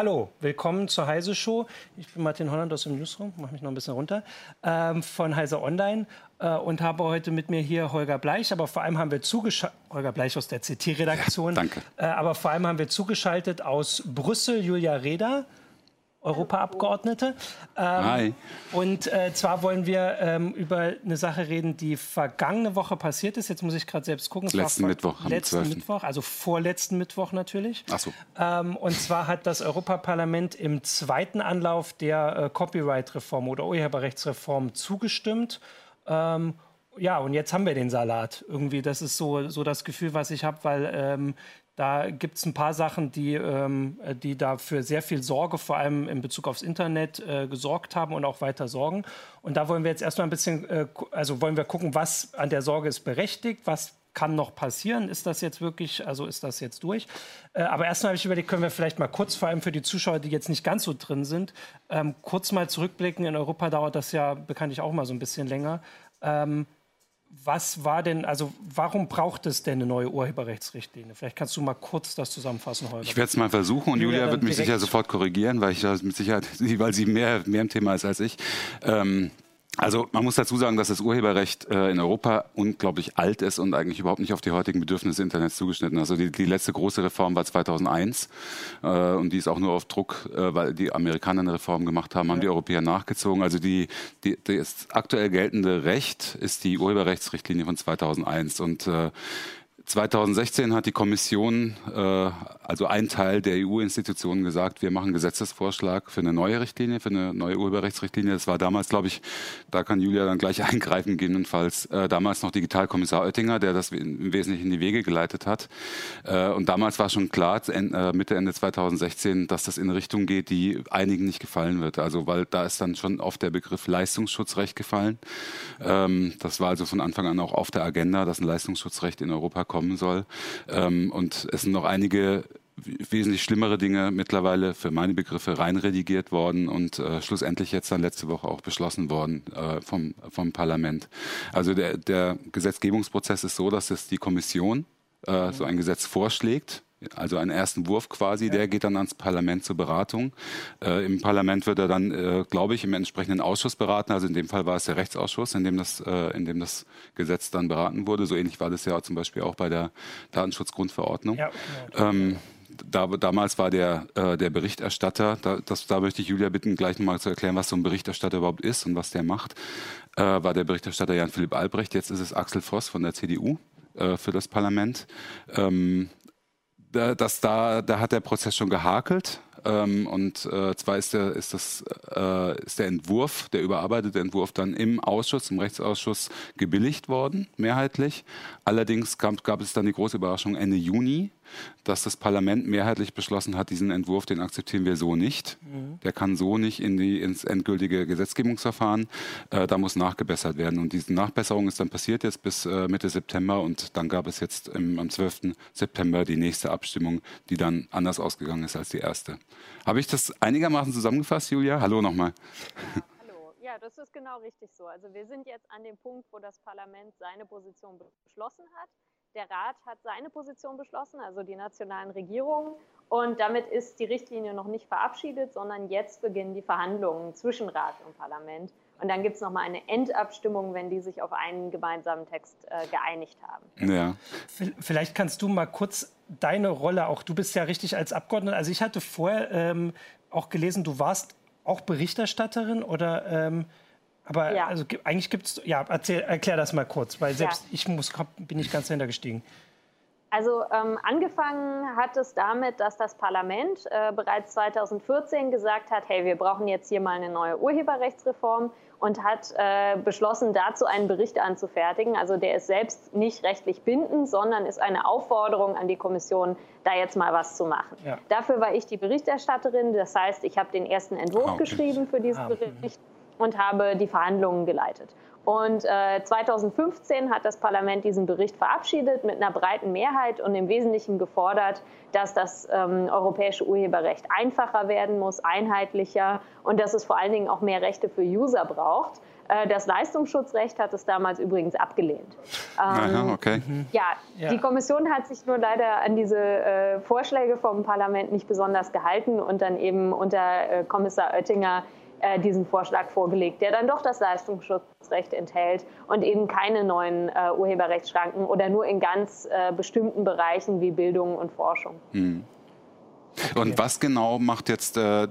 Hallo, willkommen zur Heise Show. Ich bin Martin Holland aus dem Newsroom, mache mich noch ein bisschen runter, ähm, von Heise Online äh, und habe heute mit mir hier Holger Bleich, aber vor allem haben wir zugeschaltet, Holger Bleich aus der CT-Redaktion, ja, danke. Äh, aber vor allem haben wir zugeschaltet aus Brüssel Julia Reda, Europaabgeordnete. Ähm, Hi. Und äh, zwar wollen wir ähm, über eine Sache reden, die vergangene Woche passiert ist. Jetzt muss ich gerade selbst gucken. Letzten Mittwoch. Letzten Mittwoch, also vorletzten Mittwoch natürlich. Ach so. Ähm, und zwar hat das Europaparlament im zweiten Anlauf der äh, Copyright-Reform oder Urheberrechtsreform zugestimmt. Ähm, ja, und jetzt haben wir den Salat. Irgendwie, das ist so, so das Gefühl, was ich habe, weil ähm, da gibt es ein paar Sachen, die, ähm, die dafür sehr viel Sorge, vor allem in Bezug aufs Internet, äh, gesorgt haben und auch weiter sorgen. Und da wollen wir jetzt erstmal ein bisschen, äh, also wollen wir gucken, was an der Sorge ist berechtigt, was kann noch passieren? Ist das jetzt wirklich, also ist das jetzt durch? Äh, aber erstmal habe ich überlegt, können wir vielleicht mal kurz, vor allem für die Zuschauer, die jetzt nicht ganz so drin sind, ähm, kurz mal zurückblicken. In Europa dauert das ja bekanntlich auch mal so ein bisschen länger. Ähm, was war denn, also warum braucht es denn eine neue Urheberrechtsrichtlinie? Vielleicht kannst du mal kurz das zusammenfassen, Holger. Ich werde es mal versuchen und Julia, Julia wird mich sicher sofort korrigieren, weil ich mit Sicherheit, weil sie mehr, mehr im Thema ist als ich. Ähm, also man muss dazu sagen, dass das Urheberrecht äh, in Europa unglaublich alt ist und eigentlich überhaupt nicht auf die heutigen Bedürfnisse des Internets zugeschnitten. Also die, die letzte große Reform war 2001 äh, und die ist auch nur auf Druck, äh, weil die Amerikaner eine Reform gemacht haben, ja. haben die Europäer nachgezogen. Also die, die, das aktuell geltende Recht ist die Urheberrechtsrichtlinie von 2001 und äh, 2016 hat die Kommission, äh, also ein Teil der EU-Institutionen, gesagt, wir machen Gesetzesvorschlag für eine neue Richtlinie, für eine neue Urheberrechtsrichtlinie. Das war damals, glaube ich, da kann Julia dann gleich eingreifen, gegebenenfalls, äh, damals noch Digitalkommissar Oettinger, der das im Wesentlichen in die Wege geleitet hat. Äh, und damals war schon klar, Mitte, Ende 2016, dass das in eine Richtung geht, die einigen nicht gefallen wird. Also, weil da ist dann schon oft der Begriff Leistungsschutzrecht gefallen. Ähm, das war also von Anfang an auch auf der Agenda, dass ein Leistungsschutzrecht in Europa kommen soll. Ähm, und es sind noch einige wesentlich schlimmere Dinge mittlerweile für meine Begriffe reinredigiert worden und äh, schlussendlich jetzt dann letzte Woche auch beschlossen worden äh, vom, vom Parlament. Also der, der Gesetzgebungsprozess ist so, dass es die Kommission äh, so ein Gesetz vorschlägt also einen ersten Wurf quasi, ja. der geht dann ans Parlament zur Beratung. Äh, Im Parlament wird er dann, äh, glaube ich, im entsprechenden Ausschuss beraten. Also in dem Fall war es der Rechtsausschuss, in dem das, äh, in dem das Gesetz dann beraten wurde. So ähnlich war das ja zum Beispiel auch bei der Datenschutzgrundverordnung. Ja, genau. ähm, da, damals war der, äh, der Berichterstatter, da, das, da möchte ich Julia bitten, gleich nochmal zu erklären, was so ein Berichterstatter überhaupt ist und was der macht, äh, war der Berichterstatter Jan-Philipp Albrecht. Jetzt ist es Axel Voss von der CDU äh, für das Parlament. Ähm, dass da, da hat der Prozess schon gehakelt. Ähm, und äh, zwar ist der, ist, das, äh, ist der Entwurf, der überarbeitete Entwurf dann im Ausschuss, im Rechtsausschuss gebilligt worden, mehrheitlich. Allerdings gab, gab es dann die große Überraschung Ende Juni, dass das Parlament mehrheitlich beschlossen hat, diesen Entwurf, den akzeptieren wir so nicht. Mhm. Der kann so nicht in die, ins endgültige Gesetzgebungsverfahren. Äh, da muss nachgebessert werden. Und diese Nachbesserung ist dann passiert jetzt bis äh, Mitte September und dann gab es jetzt im, am 12. September die nächste Abstimmung, die dann anders ausgegangen ist als die erste. Habe ich das einigermaßen zusammengefasst, Julia? Hallo nochmal. Ja, das ist genau richtig so. Also wir sind jetzt an dem Punkt, wo das Parlament seine Position beschlossen hat. Der Rat hat seine Position beschlossen, also die nationalen Regierungen. Und damit ist die Richtlinie noch nicht verabschiedet, sondern jetzt beginnen die Verhandlungen zwischen Rat und Parlament. Und dann gibt es nochmal eine Endabstimmung, wenn die sich auf einen gemeinsamen Text äh, geeinigt haben. Ja. Vielleicht kannst du mal kurz deine Rolle auch, du bist ja richtig als Abgeordnete, also ich hatte vorher ähm, auch gelesen, du warst auch Berichterstatterin oder ähm, aber ja. also, eigentlich gibt es, ja, erzähl, erklär das mal kurz, weil selbst ja. ich muss, bin nicht ganz dahinter gestiegen. Also ähm, angefangen hat es damit, dass das Parlament äh, bereits 2014 gesagt hat, hey, wir brauchen jetzt hier mal eine neue Urheberrechtsreform und hat äh, beschlossen, dazu einen Bericht anzufertigen. Also der ist selbst nicht rechtlich bindend, sondern ist eine Aufforderung an die Kommission, da jetzt mal was zu machen. Ja. Dafür war ich die Berichterstatterin. Das heißt, ich habe den ersten Entwurf okay. geschrieben für diesen ah, Bericht. und habe die Verhandlungen geleitet. Und äh, 2015 hat das Parlament diesen Bericht verabschiedet mit einer breiten Mehrheit und im Wesentlichen gefordert, dass das ähm, europäische Urheberrecht einfacher werden muss, einheitlicher und dass es vor allen Dingen auch mehr Rechte für User braucht. Äh, das Leistungsschutzrecht hat es damals übrigens abgelehnt. Ähm, Aha, okay. Ja, ja, die Kommission hat sich nur leider an diese äh, Vorschläge vom Parlament nicht besonders gehalten und dann eben unter äh, Kommissar Oettinger äh, diesen Vorschlag vorgelegt, der dann doch das Leistungsschutzrecht enthält und eben keine neuen äh, Urheberrechtsschranken oder nur in ganz äh, bestimmten Bereichen wie Bildung und Forschung. Hm. Und was genau macht jetzt, äh,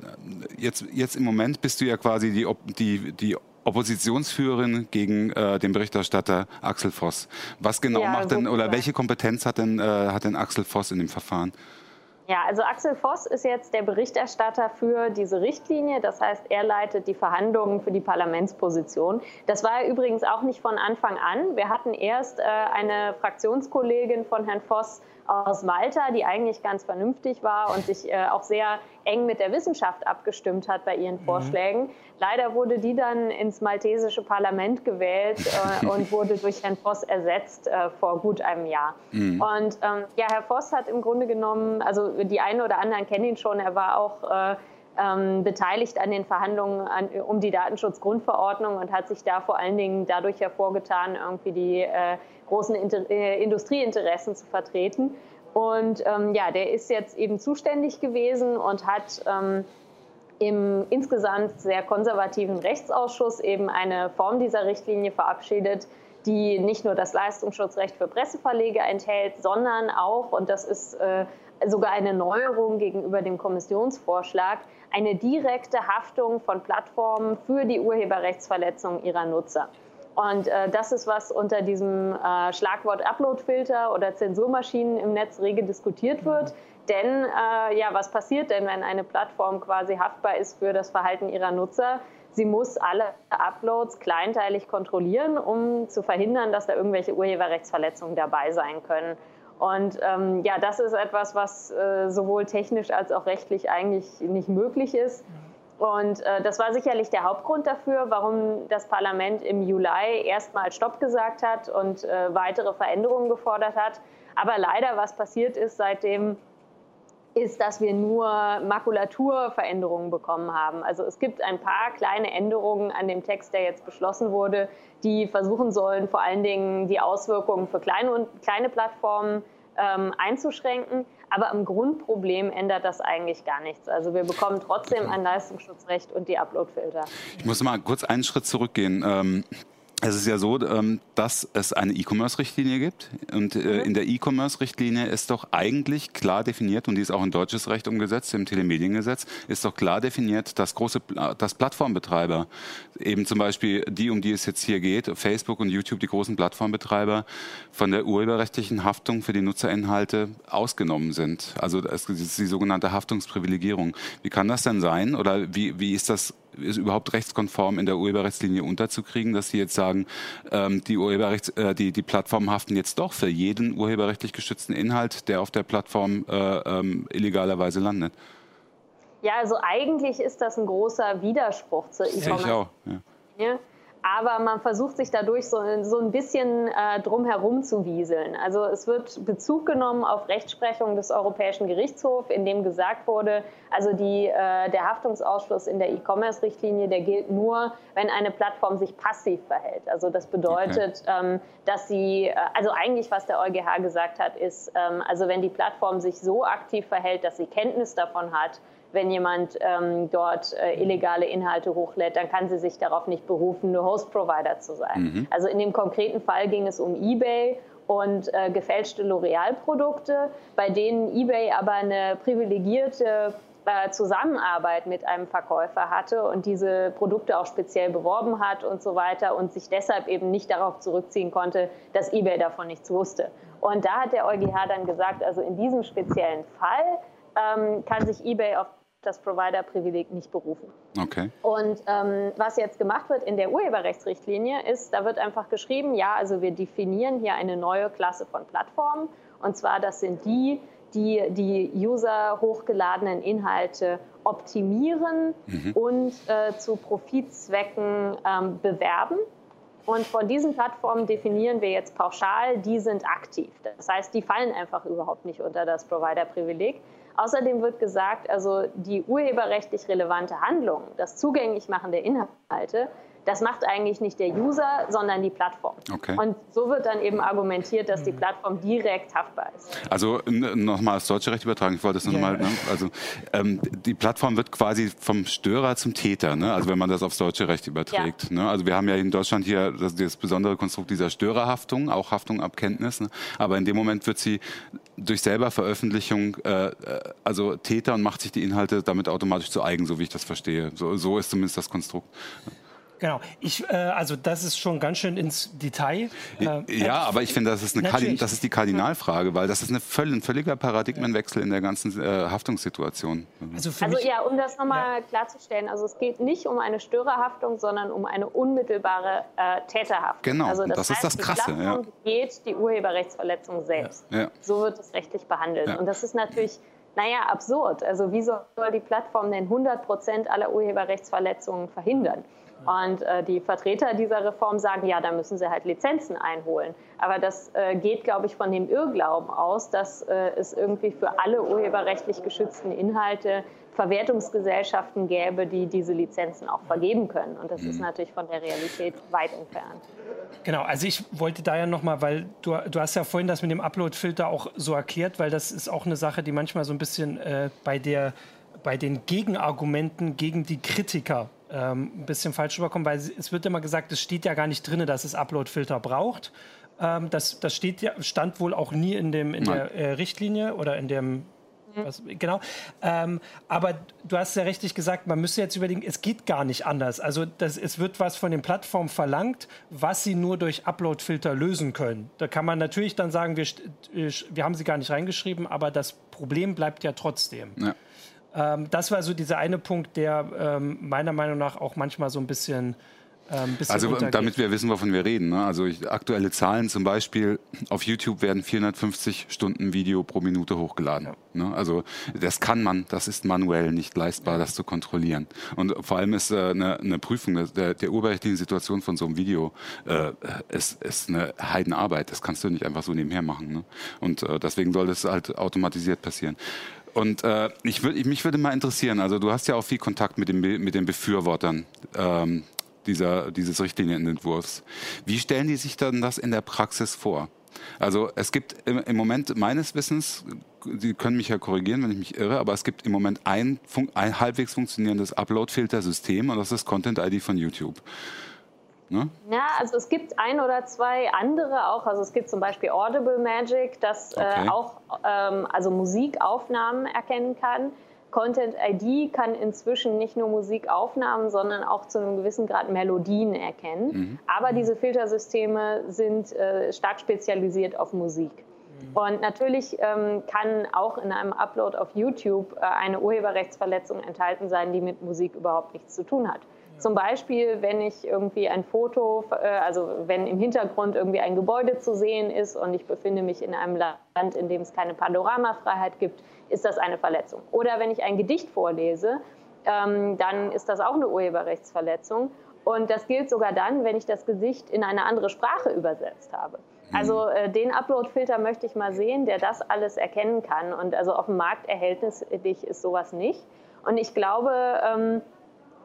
jetzt, jetzt im Moment bist du ja quasi die, die, die Oppositionsführerin gegen äh, den Berichterstatter Axel Voss. Was genau ja, macht denn oder welche Kompetenz hat denn, äh, hat denn Axel Voss in dem Verfahren? Ja, also Axel Voss ist jetzt der Berichterstatter für diese Richtlinie. Das heißt, er leitet die Verhandlungen für die Parlamentsposition. Das war er übrigens auch nicht von Anfang an. Wir hatten erst äh, eine Fraktionskollegin von Herrn Voss aus Malta, die eigentlich ganz vernünftig war und sich äh, auch sehr eng mit der Wissenschaft abgestimmt hat bei ihren mhm. Vorschlägen. Leider wurde die dann ins maltesische Parlament gewählt äh, und wurde durch Herrn Voss ersetzt äh, vor gut einem Jahr. Mhm. Und ähm, ja, Herr Voss hat im Grunde genommen, also die einen oder anderen kennen ihn schon, er war auch äh, ähm, beteiligt an den Verhandlungen an, um die Datenschutzgrundverordnung und hat sich da vor allen Dingen dadurch hervorgetan, irgendwie die äh, großen Inter äh, Industrieinteressen zu vertreten. Und ähm, ja, der ist jetzt eben zuständig gewesen und hat ähm, im insgesamt sehr konservativen Rechtsausschuss eben eine Form dieser Richtlinie verabschiedet, die nicht nur das Leistungsschutzrecht für Presseverleger enthält, sondern auch, und das ist äh, sogar eine Neuerung gegenüber dem Kommissionsvorschlag, eine direkte Haftung von Plattformen für die Urheberrechtsverletzung ihrer Nutzer. Und äh, das ist, was unter diesem äh, Schlagwort Uploadfilter oder Zensurmaschinen im Netz rege diskutiert wird. Denn äh, ja, was passiert denn, wenn eine Plattform quasi haftbar ist für das Verhalten ihrer Nutzer? Sie muss alle Uploads kleinteilig kontrollieren, um zu verhindern, dass da irgendwelche Urheberrechtsverletzungen dabei sein können. Und ähm, ja, das ist etwas, was äh, sowohl technisch als auch rechtlich eigentlich nicht möglich ist. Und äh, das war sicherlich der Hauptgrund dafür, warum das Parlament im Juli erstmal Stopp gesagt hat und äh, weitere Veränderungen gefordert hat. Aber leider, was passiert ist seitdem, ist, dass wir nur Makulaturveränderungen bekommen haben. Also es gibt ein paar kleine Änderungen an dem Text, der jetzt beschlossen wurde, die versuchen sollen, vor allen Dingen die Auswirkungen für kleine, und, kleine Plattformen ähm, einzuschränken. Aber am Grundproblem ändert das eigentlich gar nichts. Also wir bekommen trotzdem ein Leistungsschutzrecht und die Uploadfilter. Ich muss mal kurz einen Schritt zurückgehen. Ähm es ist ja so, ähm, dass es eine E-Commerce-Richtlinie gibt. Und äh, mhm. in der E-Commerce-Richtlinie ist doch eigentlich klar definiert, und die ist auch in deutsches Recht umgesetzt, im Telemediengesetz, ist doch klar definiert, dass große, dass Plattformbetreiber, eben zum Beispiel die, um die es jetzt hier geht, Facebook und YouTube, die großen Plattformbetreiber, von der urheberrechtlichen Haftung für die Nutzerinhalte ausgenommen sind. Also das ist die sogenannte Haftungsprivilegierung. Wie kann das denn sein? Oder wie, wie ist das ist überhaupt rechtskonform in der Urheberrechtslinie unterzukriegen, dass Sie jetzt sagen, ähm, die, Urheberrechts, äh, die, die Plattformen haften jetzt doch für jeden urheberrechtlich geschützten Inhalt, der auf der Plattform äh, ähm, illegalerweise landet? Ja, also eigentlich ist das ein großer Widerspruch zur E-Commerce. Ich auch. Ja aber man versucht sich dadurch so, so ein bisschen äh, drum zu wieseln. Also es wird Bezug genommen auf Rechtsprechung des Europäischen Gerichtshofs, in dem gesagt wurde, also die, äh, der Haftungsausschluss in der E-Commerce-Richtlinie, der gilt nur, wenn eine Plattform sich passiv verhält. Also das bedeutet, okay. ähm, dass sie, äh, also eigentlich was der EuGH gesagt hat, ist, ähm, also wenn die Plattform sich so aktiv verhält, dass sie Kenntnis davon hat, wenn jemand ähm, dort äh, illegale Inhalte hochlädt, dann kann sie sich darauf nicht berufen, nur Host-Provider zu sein. Mhm. Also in dem konkreten Fall ging es um eBay und äh, gefälschte L'Oreal-Produkte, bei denen eBay aber eine privilegierte äh, Zusammenarbeit mit einem Verkäufer hatte und diese Produkte auch speziell beworben hat und so weiter und sich deshalb eben nicht darauf zurückziehen konnte, dass eBay davon nichts wusste. Und da hat der EuGH dann gesagt, also in diesem speziellen Fall ähm, kann sich eBay auf das Provider-Privileg nicht berufen. Okay. Und ähm, was jetzt gemacht wird in der Urheberrechtsrichtlinie ist, da wird einfach geschrieben, ja, also wir definieren hier eine neue Klasse von Plattformen. Und zwar, das sind die, die die User hochgeladenen Inhalte optimieren mhm. und äh, zu Profitzwecken ähm, bewerben. Und von diesen Plattformen definieren wir jetzt pauschal, die sind aktiv. Das heißt, die fallen einfach überhaupt nicht unter das Provider-Privileg. Außerdem wird gesagt, also die urheberrechtlich relevante Handlung, das Zugänglichmachen der Inhalte, das macht eigentlich nicht der User, sondern die Plattform. Okay. Und so wird dann eben argumentiert, dass die Plattform direkt haftbar ist. Also nochmal das deutsche Recht übertragen, ich wollte das nochmal, yeah. ne? also ähm, die Plattform wird quasi vom Störer zum Täter, ne? also wenn man das aufs deutsche Recht überträgt. Ja. Ne? Also wir haben ja in Deutschland hier das, das besondere Konstrukt dieser Störerhaftung, auch Haftung ab Kenntnis, ne? aber in dem Moment wird sie durch selber Veröffentlichung äh, äh, also Täter und macht sich die Inhalte damit automatisch zu eigen, so wie ich das verstehe. So, so ist zumindest das Konstrukt. Genau. Ich, äh, also das ist schon ganz schön ins Detail. Äh, ja, aber ich finde, das ist, eine das ist die Kardinalfrage, weil das ist eine völl ein völliger Paradigmenwechsel in der ganzen äh, Haftungssituation. Also, also ja, um das nochmal ja. klarzustellen, also es geht nicht um eine Störerhaftung, sondern um eine unmittelbare äh, Täterhaftung. Genau, also das, das heißt, ist das Krasse. Die ja. geht die Urheberrechtsverletzung selbst. Ja. So wird es rechtlich behandelt. Und das ist natürlich naja, absurd. Also wie soll die Plattform denn 100 Prozent aller Urheberrechtsverletzungen verhindern? Und äh, die Vertreter dieser Reform sagen, ja, da müssen sie halt Lizenzen einholen. Aber das äh, geht, glaube ich, von dem Irrglauben aus, dass äh, es irgendwie für alle urheberrechtlich geschützten Inhalte Verwertungsgesellschaften gäbe, die diese Lizenzen auch vergeben können. Und das mhm. ist natürlich von der Realität weit entfernt. Genau, also ich wollte da ja nochmal, weil du, du hast ja vorhin das mit dem Upload-Filter auch so erklärt, weil das ist auch eine Sache, die manchmal so ein bisschen äh, bei der bei den Gegenargumenten gegen die Kritiker ähm, ein bisschen falsch rüberkommen, weil es wird immer gesagt, es steht ja gar nicht drin, dass es Upload-Filter braucht. Ähm, das, das steht ja, stand wohl auch nie in, dem, in der äh, Richtlinie oder in dem was, genau. Ähm, aber du hast ja richtig gesagt, man müsste jetzt überlegen, es geht gar nicht anders. Also das, es wird was von den Plattformen verlangt, was sie nur durch Upload-Filter lösen können. Da kann man natürlich dann sagen, wir, äh, wir haben sie gar nicht reingeschrieben, aber das Problem bleibt ja trotzdem. Ja. Ähm, das war so dieser eine Punkt, der ähm, meiner Meinung nach auch manchmal so ein bisschen ähm, also untergeht. damit wir wissen, wovon wir reden. Ne? Also ich, aktuelle Zahlen zum Beispiel, auf YouTube werden 450 Stunden Video pro Minute hochgeladen. Ja. Ne? Also das kann man, das ist manuell nicht leistbar, das zu kontrollieren. Und vor allem ist äh, eine, eine, Prüfung der, der urheberrechtlichen Situation von so einem Video äh, ist, ist eine Heidenarbeit. Das kannst du nicht einfach so nebenher machen. Ne? Und äh, deswegen soll das halt automatisiert passieren. Und äh, ich würd, mich würde mal interessieren, also du hast ja auch viel Kontakt mit, dem, mit den Befürwortern ähm, dieser, dieses Richtlinienentwurfs. Wie stellen die sich dann das in der Praxis vor? Also es gibt im, im, Moment meines Wissens, Sie können mich ja korrigieren, wenn ich mich irre, aber es gibt im Moment ein, ein halbwegs funktionierendes Upload-Filter-System und das ist Content ID von YouTube. Ne? Ja, also es gibt ein oder zwei andere auch. Also es gibt zum Beispiel Audible Magic, das äh, okay. äh, auch ähm, also Musikaufnahmen erkennen kann. Content ID kann inzwischen nicht nur Musikaufnahmen, sondern auch zu einem gewissen Grad Melodien erkennen. Mhm. Aber diese Filtersysteme sind äh, stark spezialisiert auf Musik. Mhm. Und natürlich ähm, kann auch in einem Upload auf YouTube äh, eine Urheberrechtsverletzung enthalten sein, die mit Musik überhaupt nichts zu tun hat. Zum Beispiel, wenn ich irgendwie ein Foto, äh, also wenn im Hintergrund irgendwie ein Gebäude zu sehen ist und ich befinde mich in einem Land, in dem es keine Panoramafreiheit gibt, ist das eine Verletzung. Oder wenn ich ein Gedicht vorlese, ähm, dann ist das auch eine Urheberrechtsverletzung. Und das gilt sogar dann, wenn ich das Gesicht in eine andere Sprache übersetzt habe. Also mhm. äh, den Upload-Filter möchte ich mal sehen, der das alles erkennen kann. Und also auf dem Markt erhältlich ist sowas nicht. Und ich glaube, ähm,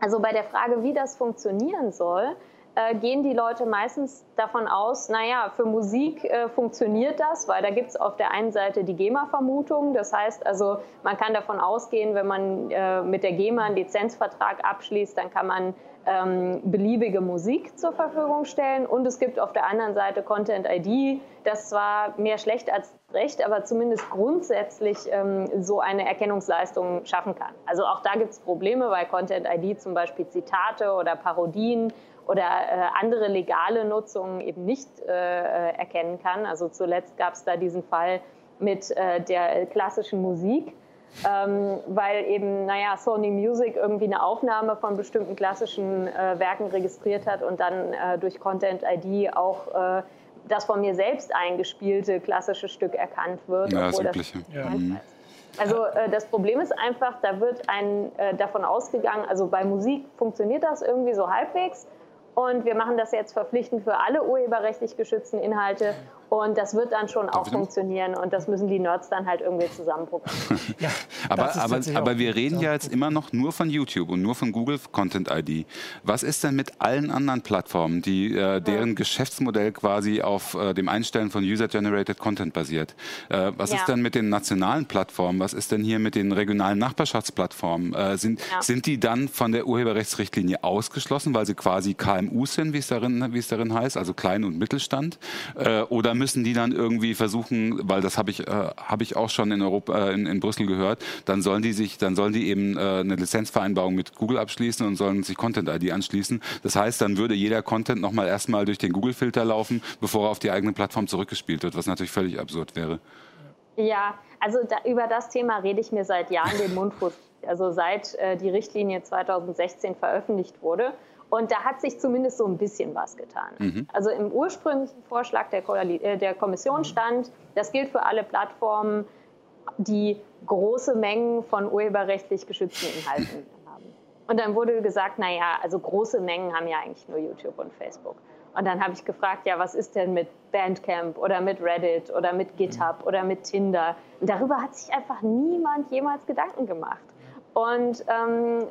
also bei der Frage, wie das funktionieren soll, äh, gehen die Leute meistens davon aus, naja, für Musik äh, funktioniert das, weil da gibt es auf der einen Seite die GEMA-Vermutung. Das heißt also, man kann davon ausgehen, wenn man äh, mit der GEMA einen Lizenzvertrag abschließt, dann kann man ähm, beliebige Musik zur Verfügung stellen. Und es gibt auf der anderen Seite Content ID, das zwar mehr schlecht als recht, aber zumindest grundsätzlich ähm, so eine Erkennungsleistung schaffen kann. Also auch da gibt es Probleme, weil Content ID zum Beispiel Zitate oder Parodien oder äh, andere legale Nutzungen eben nicht äh, äh erkennen kann. Also zuletzt gab es da diesen Fall mit äh, der klassischen Musik. Ähm, weil eben, naja, Sony Music irgendwie eine Aufnahme von bestimmten klassischen äh, Werken registriert hat und dann äh, durch Content ID auch äh, das von mir selbst eingespielte klassische Stück erkannt wird. Ja, das Übliche. Ja. Mhm. Also äh, das Problem ist einfach, da wird ein, äh, davon ausgegangen, also bei Musik funktioniert das irgendwie so halbwegs. Und wir machen das jetzt verpflichtend für alle urheberrechtlich geschützten Inhalte. Und das wird dann schon auch funktionieren und das müssen die Nerds dann halt irgendwie zusammenprogrammieren. ja, aber, aber, aber wir reden ja jetzt immer noch nur von YouTube und nur von Google Content ID. Was ist denn mit allen anderen Plattformen, die, äh, deren ja. Geschäftsmodell quasi auf äh, dem Einstellen von User-Generated Content basiert? Äh, was ja. ist denn mit den nationalen Plattformen? Was ist denn hier mit den regionalen Nachbarschaftsplattformen? Äh, sind, ja. sind die dann von der Urheberrechtsrichtlinie ausgeschlossen, weil sie quasi KMUs sind, wie es darin, wie es darin heißt, also Klein- und Mittelstand? Äh, oder müssen die dann irgendwie versuchen, weil das habe ich, äh, hab ich auch schon in, Europa, äh, in, in, Brüssel gehört, dann sollen die sich, dann sollen die eben äh, eine Lizenzvereinbarung mit Google abschließen und sollen sich Content ID anschließen. Das heißt, dann würde jeder Content nochmal erstmal durch den Google-Filter laufen, bevor er auf die eigene Plattform zurückgespielt wird, was natürlich völlig absurd wäre. Ja, also da, über das Thema rede ich mir seit Jahren den Mund. Also seit äh, die Richtlinie 2016 veröffentlicht wurde. Und da hat sich zumindest so ein bisschen was getan. Mhm. Also im ursprünglichen Vorschlag der, äh, der Kommission stand, das gilt für alle Plattformen, die große Mengen von urheberrechtlich geschützten Inhalten haben. Und dann wurde gesagt, naja, also große Mengen haben ja eigentlich nur YouTube und Facebook. Und dann habe ich gefragt, ja, was ist denn mit Bandcamp oder mit Reddit oder mit GitHub mhm. oder mit Tinder? Und darüber hat sich einfach niemand jemals Gedanken gemacht. Und ähm,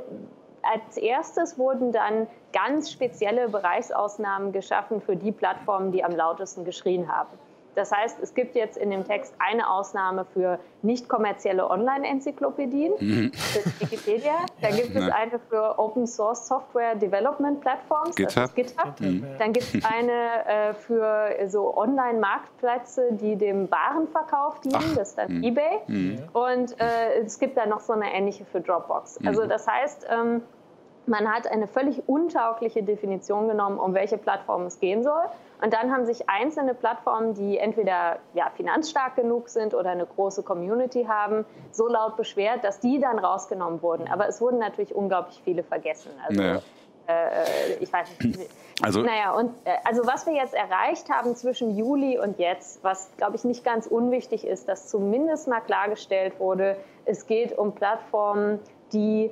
als erstes wurden dann ganz spezielle Bereichsausnahmen geschaffen für die Plattformen, die am lautesten geschrien haben. Das heißt, es gibt jetzt in dem Text eine Ausnahme für nicht kommerzielle Online-Enzyklopädien, mhm. das Wikipedia. Da gibt es eine für Open Source Software Development Platforms, GitHub. das ist GitHub. Mhm. Dann gibt es eine äh, für so Online-Marktplätze, die dem Warenverkauf dienen, Ach. das ist dann mhm. eBay. Mhm. Und äh, es gibt da noch so eine ähnliche für Dropbox. Also mhm. das heißt, ähm, man hat eine völlig untaugliche Definition genommen, um welche Plattform es gehen soll. Und dann haben sich einzelne Plattformen, die entweder ja, finanzstark genug sind oder eine große Community haben, so laut beschwert, dass die dann rausgenommen wurden. Aber es wurden natürlich unglaublich viele vergessen. Also, naja. äh, ich weiß nicht. Also, naja, und äh, also was wir jetzt erreicht haben zwischen Juli und jetzt, was glaube ich nicht ganz unwichtig ist, dass zumindest mal klargestellt wurde, es geht um Plattformen, die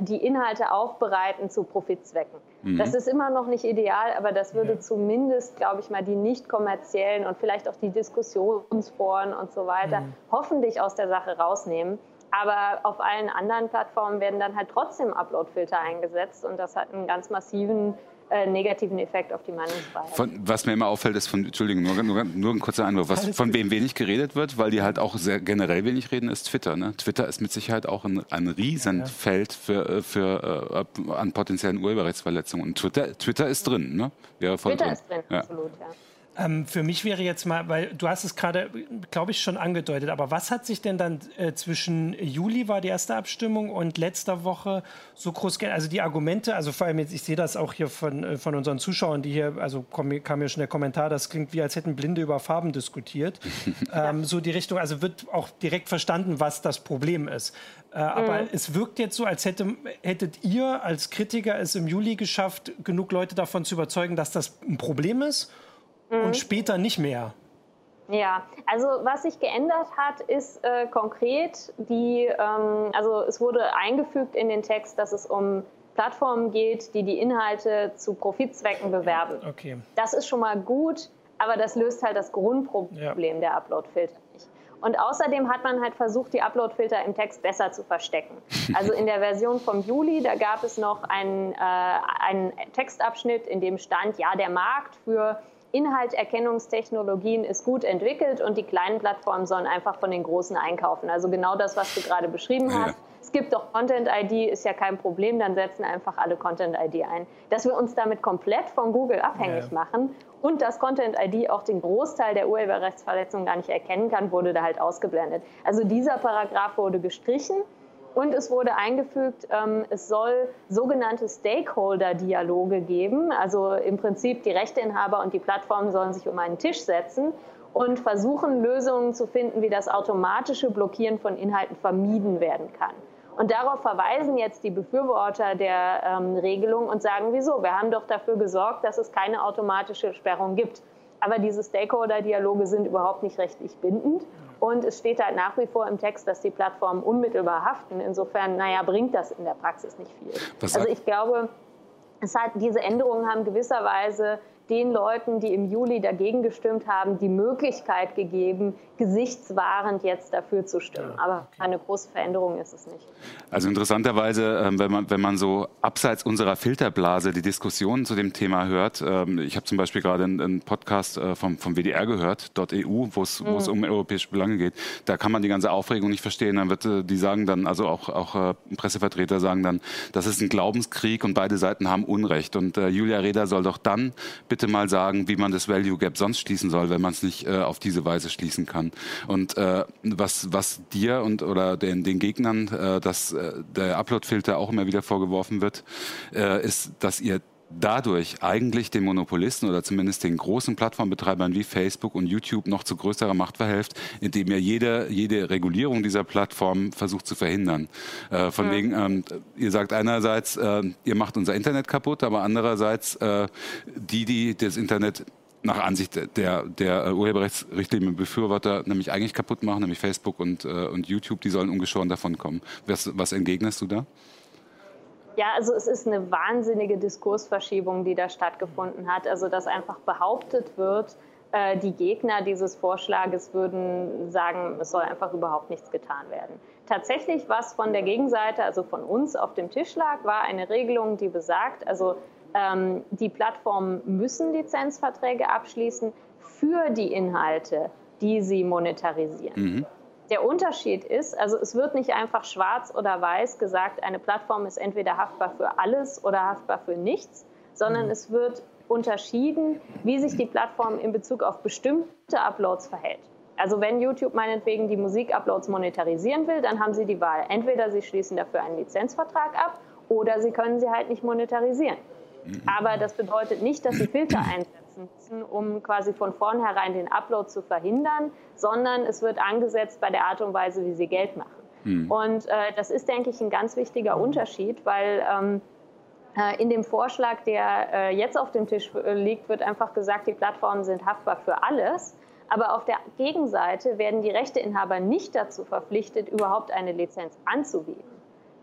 die Inhalte aufbereiten zu Profitzwecken. Mhm. Das ist immer noch nicht ideal, aber das würde ja. zumindest, glaube ich mal, die nicht kommerziellen und vielleicht auch die Diskussionsforen und so weiter mhm. hoffentlich aus der Sache rausnehmen. Aber auf allen anderen Plattformen werden dann halt trotzdem Uploadfilter eingesetzt und das hat einen ganz massiven äh, negativen Effekt auf die Meinungsfreiheit. Von, was mir immer auffällt, ist von, Entschuldigung, nur, nur, nur ein kurzer Einwurf, was, von wem wenig geredet wird, weil die halt auch sehr generell wenig reden, ist Twitter. Ne? Twitter ist mit Sicherheit auch ein, ein Riesenfeld für, äh, für, äh, an potenziellen Urheberrechtsverletzungen. Und Twitter, Twitter ist drin, ne? Voll Twitter drin. ist drin, ja. absolut, ja. Ähm, für mich wäre jetzt mal, weil du hast es gerade, glaube ich, schon angedeutet, aber was hat sich denn dann äh, zwischen Juli war die erste Abstimmung und letzter Woche so groß geändert? Also die Argumente, also vor allem jetzt, ich sehe das auch hier von, äh, von unseren Zuschauern, die hier, also komm, kam mir schon der Kommentar, das klingt wie, als hätten Blinde über Farben diskutiert. ähm, so die Richtung, also wird auch direkt verstanden, was das Problem ist. Äh, aber mhm. es wirkt jetzt so, als hätte, hättet ihr als Kritiker es im Juli geschafft, genug Leute davon zu überzeugen, dass das ein Problem ist mhm. und später nicht mehr. Ja, also was sich geändert hat, ist äh, konkret die, ähm, also es wurde eingefügt in den Text, dass es um Plattformen geht, die die Inhalte zu Profitzwecken bewerben. Okay. Das ist schon mal gut, aber das löst halt das Grundproblem ja. der Uploadfilter nicht. Und außerdem hat man halt versucht, die Uploadfilter im Text besser zu verstecken. Also in der Version vom Juli, da gab es noch einen, äh, einen Textabschnitt, in dem stand, ja, der Markt für Inhalterkennungstechnologien ist gut entwickelt und die kleinen Plattformen sollen einfach von den großen einkaufen. Also genau das, was du gerade beschrieben hast. Ja. Es gibt doch Content-ID, ist ja kein Problem, dann setzen einfach alle Content-ID ein. Dass wir uns damit komplett von Google abhängig ja. machen und dass Content-ID auch den Großteil der Urheberrechtsverletzungen gar nicht erkennen kann, wurde da halt ausgeblendet. Also dieser Paragraph wurde gestrichen und es wurde eingefügt, ähm, es soll sogenannte Stakeholder-Dialoge geben. Also im Prinzip die Rechteinhaber und die Plattformen sollen sich um einen Tisch setzen und versuchen, Lösungen zu finden, wie das automatische Blockieren von Inhalten vermieden werden kann. Und darauf verweisen jetzt die Befürworter der ähm, Regelung und sagen, wieso? Wir haben doch dafür gesorgt, dass es keine automatische Sperrung gibt. Aber diese Stakeholder-Dialoge sind überhaupt nicht rechtlich bindend. Und es steht halt nach wie vor im Text, dass die Plattformen unmittelbar haften. Insofern, naja, bringt das in der Praxis nicht viel. Also ich glaube, es hat, diese Änderungen haben gewisserweise den Leuten, die im Juli dagegen gestimmt haben, die Möglichkeit gegeben, gesichtswahrend jetzt dafür zu stimmen. Aber eine große Veränderung ist es nicht. Also interessanterweise, ähm, wenn man, wenn man so abseits unserer Filterblase die Diskussionen zu dem Thema hört, ähm, ich habe zum Beispiel gerade einen Podcast äh, vom, vom WDR gehört, .eu, wo es mhm. um europäische Belange geht, da kann man die ganze Aufregung nicht verstehen. Dann wird, äh, die sagen dann, also auch, auch äh, Pressevertreter sagen dann, das ist ein Glaubenskrieg und beide Seiten haben Unrecht. Und Julia Reda soll doch dann bitte mal sagen, wie man das Value Gap sonst schließen soll, wenn man es nicht auf diese Weise schließen kann. Und äh, was, was dir und oder den, den Gegnern, äh, dass äh, der Upload-Filter auch immer wieder vorgeworfen wird, äh, ist, dass ihr dadurch eigentlich den Monopolisten oder zumindest den großen Plattformbetreibern wie Facebook und YouTube noch zu größerer Macht verhelft, indem ihr jede, jede Regulierung dieser Plattform versucht zu verhindern. Äh, von ja. wegen, ähm, ihr sagt einerseits, äh, ihr macht unser Internet kaputt, aber andererseits äh, die, die das Internet nach Ansicht der, der Urheberrechtsrichtlinien Befürworter nämlich eigentlich kaputt machen, nämlich Facebook und, äh, und YouTube, die sollen ungeschoren davon kommen. Was, was entgegnest du da? Ja, also es ist eine wahnsinnige Diskursverschiebung, die da stattgefunden hat. Also dass einfach behauptet wird, äh, die Gegner dieses Vorschlages würden sagen, es soll einfach überhaupt nichts getan werden. Tatsächlich, was von der Gegenseite, also von uns auf dem Tisch lag, war eine Regelung, die besagt, also ähm, die Plattformen müssen Lizenzverträge abschließen für die Inhalte, die sie monetarisieren. Mhm. Der Unterschied ist, also es wird nicht einfach schwarz oder weiß gesagt, eine Plattform ist entweder haftbar für alles oder haftbar für nichts, sondern mhm. es wird unterschieden, wie sich die Plattform in Bezug auf bestimmte Uploads verhält. Also wenn YouTube meinetwegen die Musikuploads monetarisieren will, dann haben sie die Wahl. Entweder sie schließen dafür einen Lizenzvertrag ab oder sie können sie halt nicht monetarisieren. Aber das bedeutet nicht, dass sie Filter einsetzen müssen, um quasi von vornherein den Upload zu verhindern, sondern es wird angesetzt bei der Art und Weise, wie sie Geld machen. Mhm. Und äh, das ist, denke ich, ein ganz wichtiger Unterschied, weil ähm, äh, in dem Vorschlag, der äh, jetzt auf dem Tisch äh, liegt, wird einfach gesagt, die Plattformen sind haftbar für alles. Aber auf der Gegenseite werden die Rechteinhaber nicht dazu verpflichtet, überhaupt eine Lizenz anzubieten.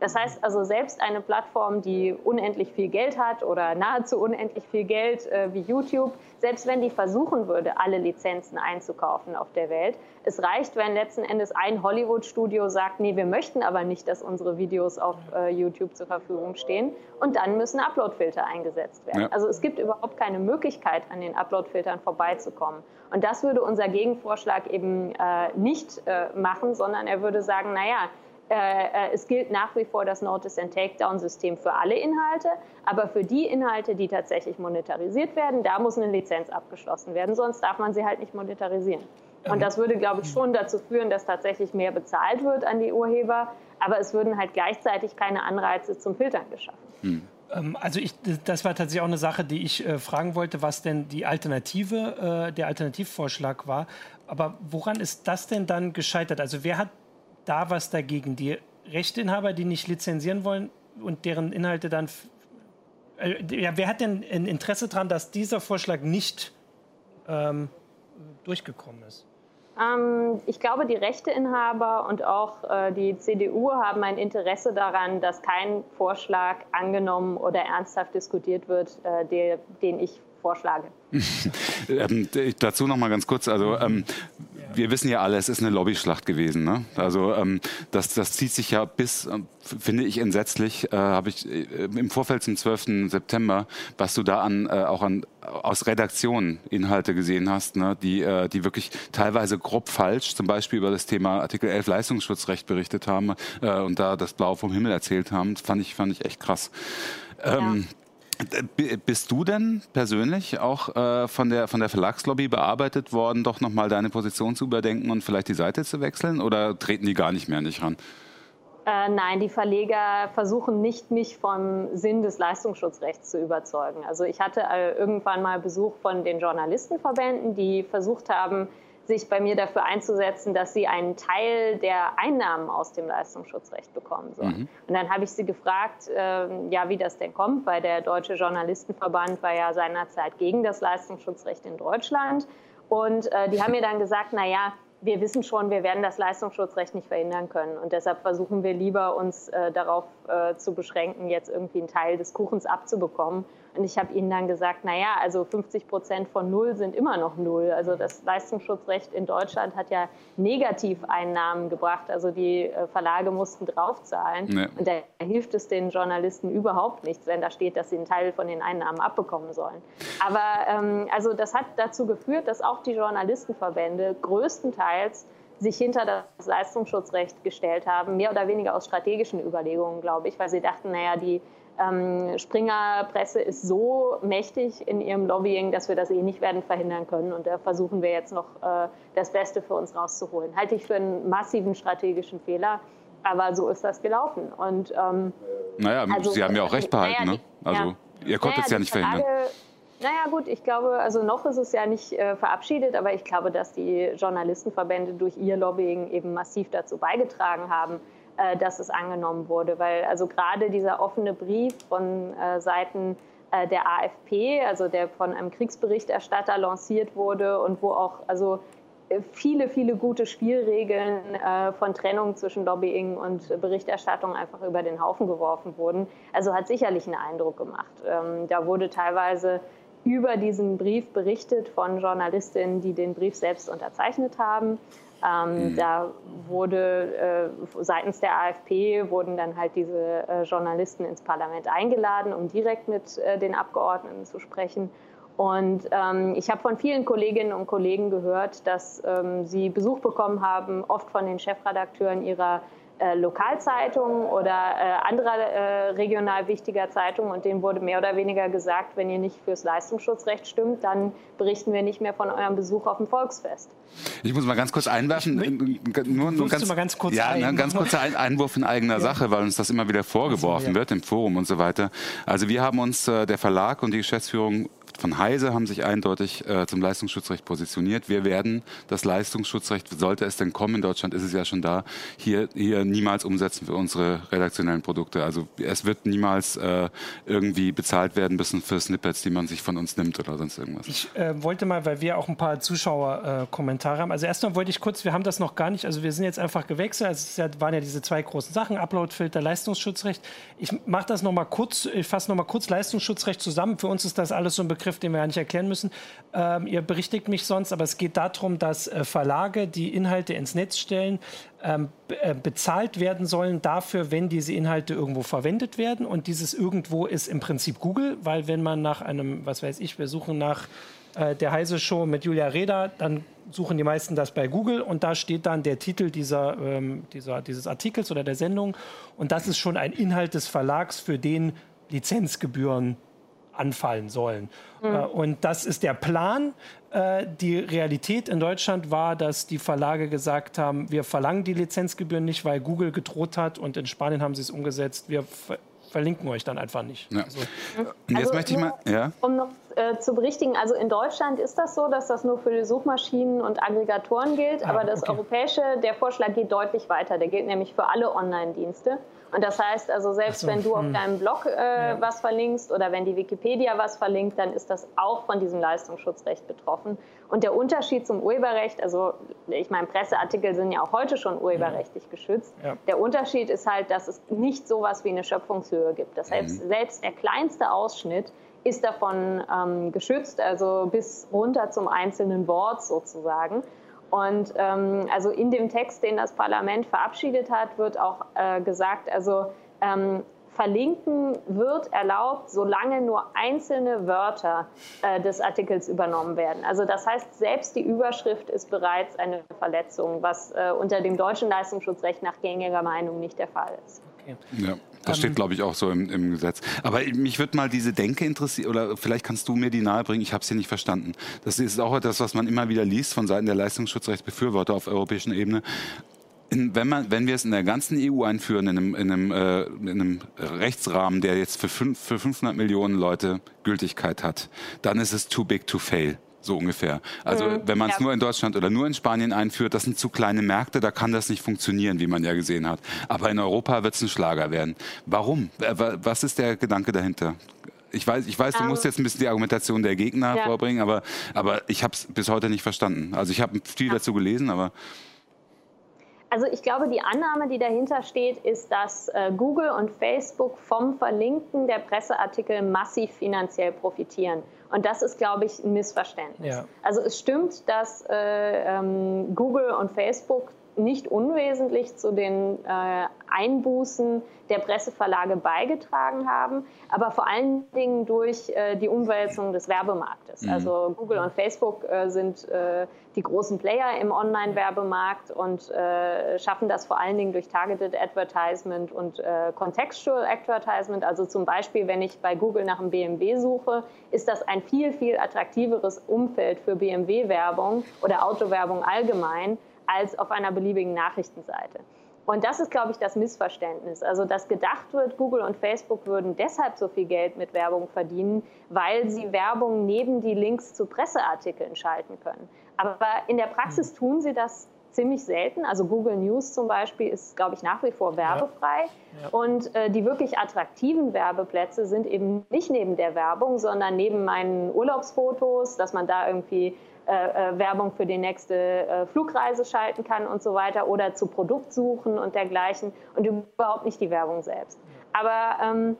Das heißt also, selbst eine Plattform, die unendlich viel Geld hat oder nahezu unendlich viel Geld äh, wie YouTube, selbst wenn die versuchen würde, alle Lizenzen einzukaufen auf der Welt, es reicht, wenn letzten Endes ein Hollywood-Studio sagt, nee, wir möchten aber nicht, dass unsere Videos auf äh, YouTube zur Verfügung stehen und dann müssen Uploadfilter eingesetzt werden. Ja. Also es gibt überhaupt keine Möglichkeit, an den Uploadfiltern vorbeizukommen. Und das würde unser Gegenvorschlag eben äh, nicht äh, machen, sondern er würde sagen, naja, es gilt nach wie vor das Notice and Takedown-System für alle Inhalte, aber für die Inhalte, die tatsächlich monetarisiert werden, da muss eine Lizenz abgeschlossen werden, sonst darf man sie halt nicht monetarisieren. Und das würde, glaube ich, schon dazu führen, dass tatsächlich mehr bezahlt wird an die Urheber, aber es würden halt gleichzeitig keine Anreize zum Filtern geschaffen. Hm. Ähm, also ich, das war tatsächlich auch eine Sache, die ich äh, fragen wollte, was denn die Alternative, äh, der Alternativvorschlag war. Aber woran ist das denn dann gescheitert? Also wer hat da was dagegen. Die Rechteinhaber, die nicht lizenzieren wollen und deren Inhalte dann. Äh, ja, wer hat denn ein Interesse daran, dass dieser Vorschlag nicht ähm, durchgekommen ist? Ähm, ich glaube, die Rechteinhaber und auch äh, die CDU haben ein Interesse daran, dass kein Vorschlag angenommen oder ernsthaft diskutiert wird, äh, der, den ich vorschlage. ähm, dazu noch mal ganz kurz. Also ähm, wir wissen ja alle, es ist eine Lobbyschlacht gewesen. Ne? Also ähm, das, das zieht sich ja bis, äh, finde ich entsetzlich, äh, habe ich äh, im Vorfeld zum 12. September, was du da an äh, auch an aus Redaktionen Inhalte gesehen hast, ne, die, äh, die wirklich teilweise grob falsch, zum Beispiel über das Thema Artikel 11 Leistungsschutzrecht berichtet haben äh, und da das Blau vom Himmel erzählt haben, fand ich, fand ich echt krass. Ähm, ja. Bist du denn persönlich auch äh, von, der, von der Verlagslobby bearbeitet worden, doch nochmal deine Position zu überdenken und vielleicht die Seite zu wechseln? Oder treten die gar nicht mehr nicht ran? Äh, nein, die Verleger versuchen nicht, mich vom Sinn des Leistungsschutzrechts zu überzeugen. Also ich hatte äh, irgendwann mal Besuch von den Journalistenverbänden, die versucht haben, sich bei mir dafür einzusetzen, dass sie einen Teil der Einnahmen aus dem Leistungsschutzrecht bekommen sollen. Mhm. Und dann habe ich sie gefragt, äh, ja, wie das denn kommt, weil der Deutsche Journalistenverband war ja seinerzeit gegen das Leistungsschutzrecht in Deutschland. Und äh, die haben mir dann gesagt, na ja, wir wissen schon, wir werden das Leistungsschutzrecht nicht verhindern können. Und deshalb versuchen wir lieber, uns äh, darauf äh, zu beschränken, jetzt irgendwie einen Teil des Kuchens abzubekommen und ich habe ihnen dann gesagt, naja, also 50 Prozent von Null sind immer noch Null. Also das Leistungsschutzrecht in Deutschland hat ja Negativeinnahmen gebracht. Also die äh, Verlage mussten draufzahlen. Nee. Und da hilft es den Journalisten überhaupt nichts, wenn da steht, dass sie einen Teil von den Einnahmen abbekommen sollen. Aber ähm, also das hat dazu geführt, dass auch die Journalistenverbände größtenteils sich hinter das Leistungsschutzrecht gestellt haben, mehr oder weniger aus strategischen Überlegungen, glaube ich, weil sie dachten, naja, die ähm, Springer Presse ist so mächtig in ihrem Lobbying, dass wir das eh nicht werden verhindern können. Und da versuchen wir jetzt noch äh, das Beste für uns rauszuholen. Halte ich für einen massiven strategischen Fehler. Aber so ist das gelaufen. Und, ähm, naja, also, Sie haben ja auch recht behalten. Naja, ne? Also ja. ihr konntet naja, es ja nicht verhindern. Naja gut, ich glaube, also noch ist es ja nicht äh, verabschiedet, aber ich glaube, dass die Journalistenverbände durch ihr Lobbying eben massiv dazu beigetragen haben, äh, dass es angenommen wurde. Weil also gerade dieser offene Brief von äh, Seiten äh, der AFP, also der von einem Kriegsberichterstatter lanciert wurde und wo auch also äh, viele, viele gute Spielregeln äh, von Trennung zwischen Lobbying und Berichterstattung einfach über den Haufen geworfen wurden. Also hat sicherlich einen Eindruck gemacht. Ähm, da wurde teilweise über diesen Brief berichtet von Journalistinnen, die den Brief selbst unterzeichnet haben. Ähm, mhm. Da wurde äh, seitens der AfP wurden dann halt diese äh, Journalisten ins Parlament eingeladen, um direkt mit äh, den Abgeordneten zu sprechen. Und ähm, ich habe von vielen Kolleginnen und Kollegen gehört, dass ähm, sie Besuch bekommen haben, oft von den Chefredakteuren ihrer äh, Lokalzeitungen oder äh, anderer äh, regional wichtiger Zeitungen und denen wurde mehr oder weniger gesagt, wenn ihr nicht fürs Leistungsschutzrecht stimmt, dann berichten wir nicht mehr von eurem Besuch auf dem Volksfest. Ich muss mal ganz kurz einwerfen, ich, nur, nur ganz, mal ganz kurz ja, ein. ein ganz kurzer Einwurf in eigener ja. Sache, weil uns das immer wieder vorgeworfen also, ja. wird im Forum und so weiter. Also wir haben uns äh, der Verlag und die Geschäftsführung von Heise haben sich eindeutig äh, zum Leistungsschutzrecht positioniert. Wir werden das Leistungsschutzrecht, sollte es denn kommen, in Deutschland ist es ja schon da, hier, hier niemals umsetzen für unsere redaktionellen Produkte. Also es wird niemals äh, irgendwie bezahlt werden müssen für Snippets, die man sich von uns nimmt oder sonst irgendwas. Ich äh, wollte mal, weil wir auch ein paar Zuschauerkommentare haben. Also erstmal wollte ich kurz, wir haben das noch gar nicht, also wir sind jetzt einfach gewechselt. Also es waren ja diese zwei großen Sachen, Uploadfilter, Leistungsschutzrecht. Ich mache das noch mal kurz, ich fasse noch mal kurz Leistungsschutzrecht zusammen. Für uns ist das alles so ein Begriff Begriff, den wir ja nicht erklären müssen. Ähm, ihr berichtigt mich sonst, aber es geht darum, dass äh, Verlage, die Inhalte ins Netz stellen, ähm, äh, bezahlt werden sollen dafür, wenn diese Inhalte irgendwo verwendet werden. Und dieses irgendwo ist im Prinzip Google, weil wenn man nach einem, was weiß ich, wir suchen nach äh, der Heise Show mit Julia Reda, dann suchen die meisten das bei Google und da steht dann der Titel dieser, ähm, dieser, dieses Artikels oder der Sendung. Und das ist schon ein Inhalt des Verlags, für den Lizenzgebühren anfallen sollen. Mhm. Und das ist der Plan. Äh, die Realität in Deutschland war, dass die Verlage gesagt haben, wir verlangen die Lizenzgebühren nicht, weil Google gedroht hat. Und in Spanien haben sie es umgesetzt. Wir verlinken euch dann einfach nicht. Ja. Also, und jetzt also, möchte ich mal, ja. Um noch äh, zu berichtigen, also in Deutschland ist das so, dass das nur für die Suchmaschinen und Aggregatoren gilt, ah, aber das okay. europäische, der Vorschlag geht deutlich weiter. Der gilt nämlich für alle Online-Dienste. Und das heißt also, selbst so, wenn du auf hm. deinem Blog äh, ja. was verlinkst oder wenn die Wikipedia was verlinkt, dann ist das auch von diesem Leistungsschutzrecht betroffen. Und der Unterschied zum Urheberrecht, also ich meine, Presseartikel sind ja auch heute schon urheberrechtlich geschützt. Ja. Der Unterschied ist halt, dass es nicht so was wie eine Schöpfungshöhe gibt. Das heißt, mhm. selbst der kleinste Ausschnitt ist davon ähm, geschützt, also bis runter zum einzelnen Wort sozusagen. Und ähm, also in dem Text, den das Parlament verabschiedet hat, wird auch äh, gesagt, also ähm, verlinken wird erlaubt, solange nur einzelne Wörter äh, des Artikels übernommen werden. Also das heißt, selbst die Überschrift ist bereits eine Verletzung, was äh, unter dem deutschen Leistungsschutzrecht nach gängiger Meinung nicht der Fall ist. Okay. Ja. Das steht, ähm, glaube ich, auch so im, im Gesetz. Aber mich würde mal diese Denke interessieren, oder vielleicht kannst du mir die nahebringen, ich habe es hier nicht verstanden. Das ist auch etwas, was man immer wieder liest von Seiten der Leistungsschutzrechtsbefürworter auf europäischer Ebene. In, wenn, man, wenn wir es in der ganzen EU einführen, in einem, in einem, äh, in einem Rechtsrahmen, der jetzt für, fünf, für 500 Millionen Leute Gültigkeit hat, dann ist es too big to fail so ungefähr. Also mhm, wenn man es ja. nur in Deutschland oder nur in Spanien einführt, das sind zu kleine Märkte, da kann das nicht funktionieren, wie man ja gesehen hat. Aber in Europa wird es ein Schlager werden. Warum? Was ist der Gedanke dahinter? ich weiß, ich weiß, du um, musst ähm. jetzt ein bisschen die Argumentation der Gegner ja. vorbringen, aber, aber ich habe es bis heute nicht verstanden. Also ich habe viel ja. dazu gelesen, aber also ich glaube, die Annahme, die dahinter steht, ist, dass äh, Google und Facebook vom Verlinken der Presseartikel massiv finanziell profitieren. Und das ist, glaube ich, ein Missverständnis. Ja. Also es stimmt, dass äh, ähm, Google und Facebook nicht unwesentlich zu den äh, Einbußen der Presseverlage beigetragen haben, aber vor allen Dingen durch äh, die Umwälzung des Werbemarktes. Mhm. Also Google und Facebook äh, sind äh, die großen Player im Online-Werbemarkt und äh, schaffen das vor allen Dingen durch Targeted Advertisement und äh, Contextual Advertisement. Also zum Beispiel, wenn ich bei Google nach einem BMW suche, ist das ein viel, viel attraktiveres Umfeld für BMW-Werbung oder Autowerbung allgemein als auf einer beliebigen Nachrichtenseite. Und das ist, glaube ich, das Missverständnis. Also, dass gedacht wird, Google und Facebook würden deshalb so viel Geld mit Werbung verdienen, weil sie Werbung neben die Links zu Presseartikeln schalten können. Aber in der Praxis hm. tun sie das ziemlich selten. Also Google News zum Beispiel ist, glaube ich, nach wie vor werbefrei. Ja. Ja. Und äh, die wirklich attraktiven Werbeplätze sind eben nicht neben der Werbung, sondern neben meinen Urlaubsfotos, dass man da irgendwie äh, äh, Werbung für die nächste äh, Flugreise schalten kann und so weiter oder zu Produktsuchen und dergleichen und überhaupt nicht die Werbung selbst. Aber ähm,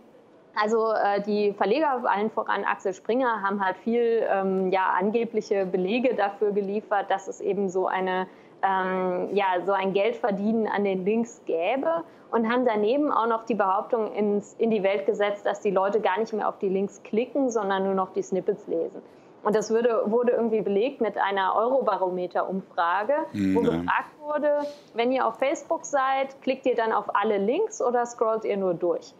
also äh, die Verleger, allen voran Axel Springer, haben halt viel ähm, ja, angebliche Belege dafür geliefert, dass es eben so eine ähm, ja, so ein Geldverdienen an den Links gäbe und haben daneben auch noch die Behauptung ins, in die Welt gesetzt, dass die Leute gar nicht mehr auf die Links klicken, sondern nur noch die Snippets lesen. Und das würde, wurde irgendwie belegt mit einer Eurobarometer-Umfrage, wo mhm. gefragt wurde, wenn ihr auf Facebook seid, klickt ihr dann auf alle Links oder scrollt ihr nur durch?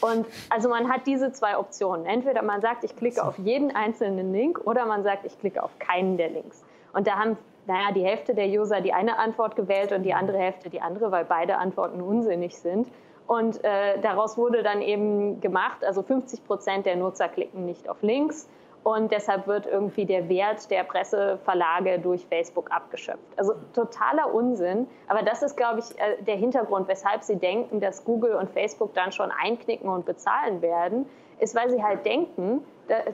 Und also man hat diese zwei Optionen. Entweder man sagt, ich klicke auf jeden einzelnen Link oder man sagt, ich klicke auf keinen der Links. Und da haben, naja, die Hälfte der User die eine Antwort gewählt und die andere Hälfte die andere, weil beide Antworten unsinnig sind. Und äh, daraus wurde dann eben gemacht, also 50 Prozent der Nutzer klicken nicht auf Links und deshalb wird irgendwie der Wert der Presseverlage durch Facebook abgeschöpft. Also totaler Unsinn. Aber das ist, glaube ich, äh, der Hintergrund, weshalb sie denken, dass Google und Facebook dann schon einknicken und bezahlen werden, ist, weil sie halt denken,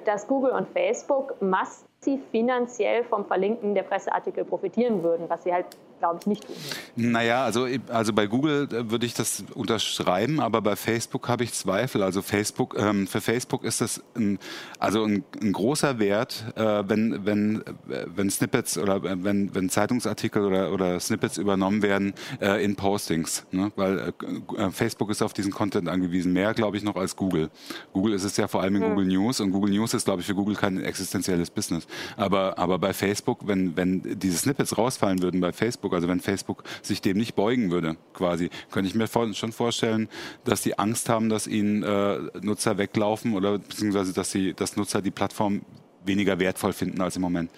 dass Google und Facebook massiv finanziell vom Verlinken der Presseartikel profitieren würden, was sie halt glaube ich, nicht tun. Naja, also, also bei Google äh, würde ich das unterschreiben, aber bei Facebook habe ich Zweifel. Also Facebook, ähm, für Facebook ist das ein, also ein, ein großer Wert, äh, wenn, wenn, äh, wenn Snippets oder äh, wenn, wenn Zeitungsartikel oder, oder Snippets übernommen werden äh, in Postings. Ne? Weil äh, Facebook ist auf diesen Content angewiesen, mehr, glaube ich, noch als Google. Google ist es ja vor allem in hm. Google News und Google News ist, glaube ich, für Google kein existenzielles Business. Aber, aber bei Facebook, wenn, wenn diese Snippets rausfallen würden bei Facebook, Facebook, also wenn Facebook sich dem nicht beugen würde, quasi, könnte ich mir schon vorstellen, dass die Angst haben, dass ihnen äh, Nutzer weglaufen oder beziehungsweise dass sie, dass Nutzer die Plattform weniger wertvoll finden als im Moment.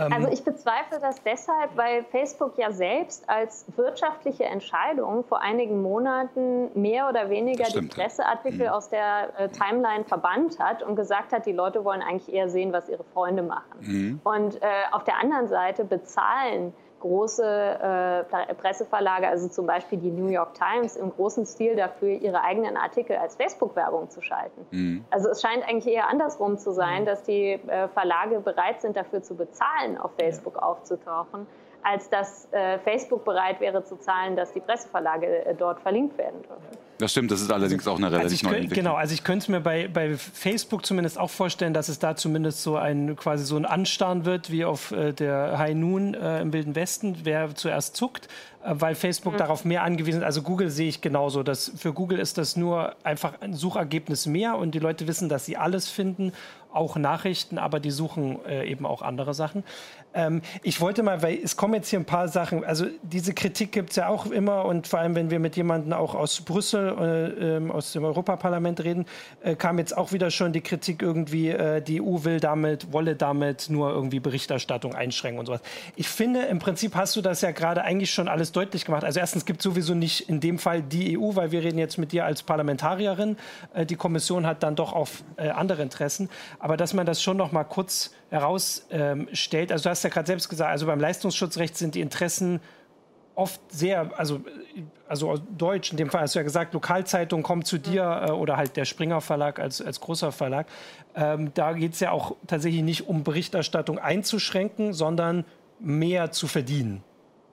Ähm, also ich bezweifle das deshalb, weil Facebook ja selbst als wirtschaftliche Entscheidung vor einigen Monaten mehr oder weniger die Presseartikel. Mhm. aus der äh, Timeline verbannt hat und gesagt hat, die Leute wollen eigentlich eher sehen, was ihre Freunde machen. Mhm. Und äh, auf der anderen Seite bezahlen große äh, Presseverlage, also zum Beispiel die New York Times, im großen Stil dafür, ihre eigenen Artikel als Facebook-Werbung zu schalten. Mhm. Also es scheint eigentlich eher andersrum zu sein, mhm. dass die äh, Verlage bereit sind, dafür zu bezahlen, auf Facebook ja. aufzutauchen, als dass äh, Facebook bereit wäre zu zahlen, dass die Presseverlage äh, dort verlinkt werden dürfen. Das stimmt, das ist allerdings auch eine also relativ also neue Entwicklung. Genau, also ich könnte es mir bei, bei Facebook zumindest auch vorstellen, dass es da zumindest so ein quasi so ein Anstarren wird wie auf äh, der High Noon äh, im Wilden Westen, wer zuerst zuckt, äh, weil Facebook mhm. darauf mehr angewiesen ist. Also Google sehe ich genauso. Dass für Google ist das nur einfach ein Suchergebnis mehr und die Leute wissen, dass sie alles finden, auch Nachrichten, aber die suchen äh, eben auch andere Sachen. Ähm, ich wollte mal, weil es kommen jetzt hier ein paar Sachen, also diese Kritik gibt es ja auch immer und vor allem, wenn wir mit jemandem auch aus Brüssel, äh, äh, aus dem Europaparlament reden, äh, kam jetzt auch wieder schon die Kritik irgendwie, äh, die EU will damit, wolle damit nur irgendwie Berichterstattung einschränken und sowas. Ich finde, im Prinzip hast du das ja gerade eigentlich schon alles deutlich gemacht. Also erstens gibt es sowieso nicht in dem Fall die EU, weil wir reden jetzt mit dir als Parlamentarierin. Äh, die Kommission hat dann doch auf äh, andere Interessen. Aber dass man das schon noch mal kurz herausstellt, also du hast ja gerade selbst gesagt, also beim Leistungsschutzrecht sind die Interessen oft sehr, also, also Deutsch, in dem Fall hast du ja gesagt, Lokalzeitung kommt zu dir äh, oder halt der Springer Verlag als, als großer Verlag. Ähm, da geht es ja auch tatsächlich nicht um Berichterstattung einzuschränken, sondern mehr zu verdienen.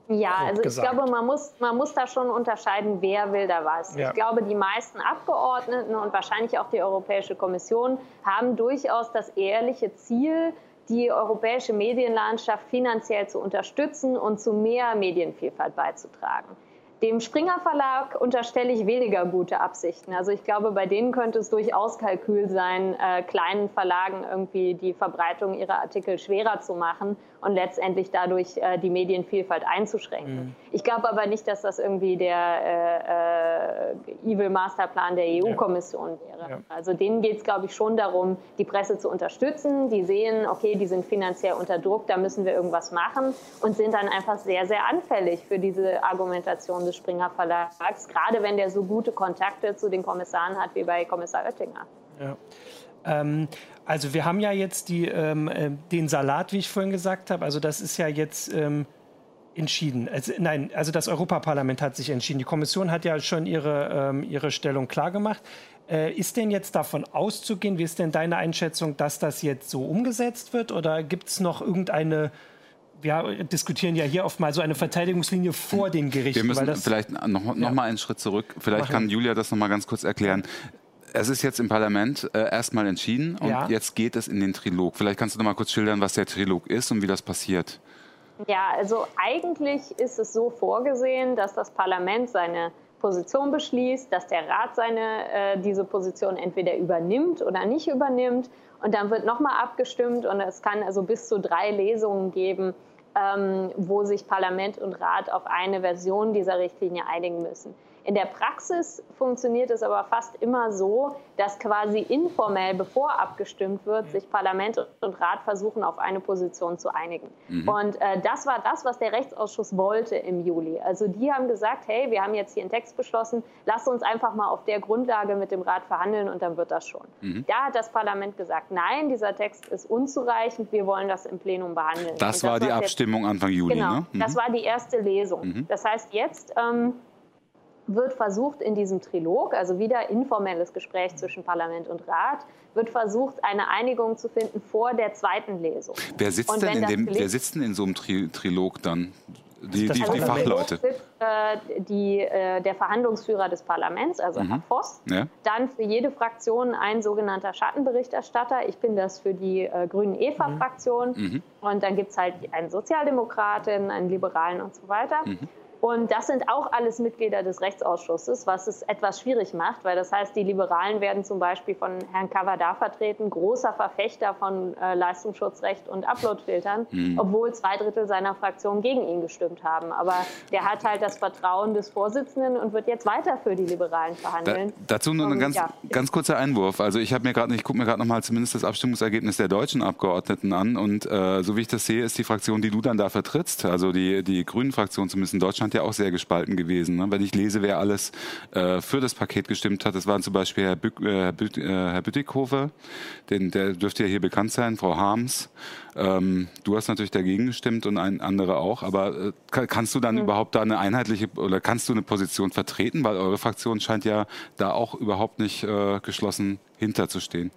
Ja, also ich glaube, man muss, man muss da schon unterscheiden, wer will da was. Ja. Ich glaube, die meisten Abgeordneten und wahrscheinlich auch die Europäische Kommission haben durchaus das ehrliche Ziel, die europäische Medienlandschaft finanziell zu unterstützen und zu mehr Medienvielfalt beizutragen. Dem Springer Verlag unterstelle ich weniger gute Absichten. Also ich glaube, bei denen könnte es durchaus Kalkül sein, äh, kleinen Verlagen irgendwie die Verbreitung ihrer Artikel schwerer zu machen und letztendlich dadurch äh, die Medienvielfalt einzuschränken. Mhm. Ich glaube aber nicht, dass das irgendwie der äh, äh Evil Masterplan der EU-Kommission wäre. Ja. Also denen geht es, glaube ich, schon darum, die Presse zu unterstützen. Die sehen, okay, die sind finanziell unter Druck, da müssen wir irgendwas machen und sind dann einfach sehr, sehr anfällig für diese Argumentation des Springer Verlags, gerade wenn der so gute Kontakte zu den Kommissaren hat wie bei Kommissar Oettinger. Ja. Ähm, also wir haben ja jetzt die, ähm, äh, den Salat, wie ich vorhin gesagt habe. Also das ist ja jetzt ähm, entschieden. Also, nein, also das Europaparlament hat sich entschieden. Die Kommission hat ja schon ihre, ähm, ihre Stellung klargemacht. Äh, ist denn jetzt davon auszugehen, wie ist denn deine Einschätzung, dass das jetzt so umgesetzt wird? Oder gibt es noch irgendeine wir diskutieren ja hier oft mal so eine Verteidigungslinie vor den Gerichten. Wir müssen vielleicht noch, noch ja. mal einen Schritt zurück. Vielleicht Machen. kann Julia das noch mal ganz kurz erklären es ist jetzt im Parlament äh, erstmal entschieden und ja. jetzt geht es in den Trilog. Vielleicht kannst du noch mal kurz schildern, was der Trilog ist und wie das passiert. Ja, also eigentlich ist es so vorgesehen, dass das Parlament seine Position beschließt, dass der Rat seine, äh, diese Position entweder übernimmt oder nicht übernimmt. Und dann wird nochmal abgestimmt und es kann also bis zu drei Lesungen geben, ähm, wo sich Parlament und Rat auf eine Version dieser Richtlinie einigen müssen. In der Praxis funktioniert es aber fast immer so, dass quasi informell, bevor abgestimmt wird, sich Parlament und Rat versuchen, auf eine Position zu einigen. Mhm. Und äh, das war das, was der Rechtsausschuss wollte im Juli. Also die haben gesagt, hey, wir haben jetzt hier einen Text beschlossen, lasst uns einfach mal auf der Grundlage mit dem Rat verhandeln und dann wird das schon. Mhm. Da hat das Parlament gesagt, nein, dieser Text ist unzureichend, wir wollen das im Plenum behandeln. Das, das war die Abstimmung Anfang Juli, genau, ne? Mhm. Das war die erste Lesung. Mhm. Das heißt, jetzt ähm, wird versucht in diesem Trilog, also wieder informelles Gespräch zwischen Parlament und Rat, wird versucht, eine Einigung zu finden vor der zweiten Lesung. Wer sitzt, denn in, dem, wer sitzt denn in so einem Tri Trilog dann? Die, die, die Fachleute. Sitzt, äh, die, äh, der Verhandlungsführer des Parlaments, also mhm. Herr Voss. Ja. Dann für jede Fraktion ein sogenannter Schattenberichterstatter. Ich bin das für die äh, Grünen EVA-Fraktion. Mhm. Und dann gibt es halt einen Sozialdemokraten, einen Liberalen und so weiter. Mhm. Und das sind auch alles Mitglieder des Rechtsausschusses, was es etwas schwierig macht, weil das heißt, die Liberalen werden zum Beispiel von Herrn Cavada vertreten, großer Verfechter von äh, Leistungsschutzrecht und Uploadfiltern, mhm. obwohl zwei Drittel seiner Fraktion gegen ihn gestimmt haben. Aber der hat halt das Vertrauen des Vorsitzenden und wird jetzt weiter für die Liberalen verhandeln. Da, dazu nur ein ganz, ja. ganz kurzer Einwurf. Also ich habe mir gerade, ich gucke mir gerade noch mal zumindest das Abstimmungsergebnis der deutschen Abgeordneten an und äh, so wie ich das sehe, ist die Fraktion, die du dann da vertrittst, also die die Grünen-Fraktion zumindest in Deutschland Deutschland ja auch sehr gespalten gewesen. Ne? Wenn ich lese, wer alles äh, für das Paket gestimmt hat, das waren zum Beispiel Herr, Bück, äh, Herr, Büt, äh, Herr Bütikofer, den, der dürfte ja hier bekannt sein, Frau Harms. Ähm, du hast natürlich dagegen gestimmt und ein andere auch, aber äh, kannst du dann mhm. überhaupt da eine einheitliche oder kannst du eine Position vertreten? Weil eure Fraktion scheint ja da auch überhaupt nicht äh, geschlossen hinterzustehen.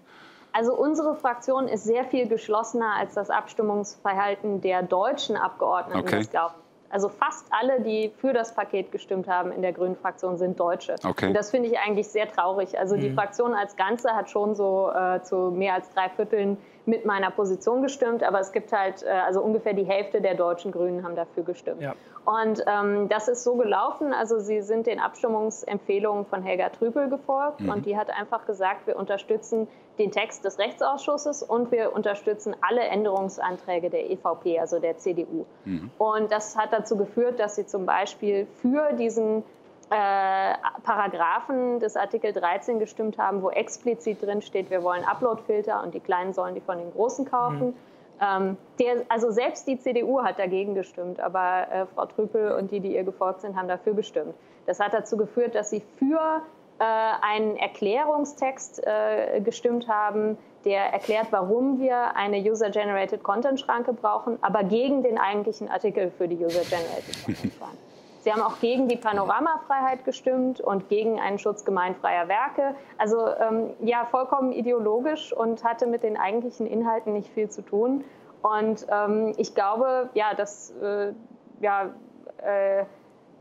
Also unsere Fraktion ist sehr viel geschlossener als das Abstimmungsverhalten der deutschen Abgeordneten. Okay. Das glauben also fast alle, die für das Paket gestimmt haben in der Grünen Fraktion, sind Deutsche. Okay. Und das finde ich eigentlich sehr traurig. Also mhm. die Fraktion als Ganze hat schon so äh, zu mehr als drei Vierteln mit meiner Position gestimmt, aber es gibt halt, äh, also ungefähr die Hälfte der deutschen Grünen haben dafür gestimmt. Ja. Und ähm, das ist so gelaufen, also sie sind den Abstimmungsempfehlungen von Helga Trüpel gefolgt mhm. und die hat einfach gesagt, wir unterstützen den Text des Rechtsausschusses und wir unterstützen alle Änderungsanträge der EVP, also der CDU. Mhm. Und das hat dazu geführt, dass sie zum Beispiel für diesen äh, Paragraphen des Artikel 13 gestimmt haben, wo explizit drin steht, wir wollen Uploadfilter und die Kleinen sollen die von den Großen kaufen. Mhm. Ähm, der, also selbst die CDU hat dagegen gestimmt, aber äh, Frau Trüpel und die, die ihr gefolgt sind, haben dafür gestimmt. Das hat dazu geführt, dass sie für äh, einen Erklärungstext äh, gestimmt haben, der erklärt, warum wir eine User-Generated Content-Schranke brauchen, aber gegen den eigentlichen Artikel für die User-Generated Content-Schranke. Sie haben auch gegen die Panoramafreiheit gestimmt und gegen einen Schutz gemeinfreier Werke. Also ähm, ja, vollkommen ideologisch und hatte mit den eigentlichen Inhalten nicht viel zu tun. Und ähm, ich glaube, ja, dass äh, ja, äh,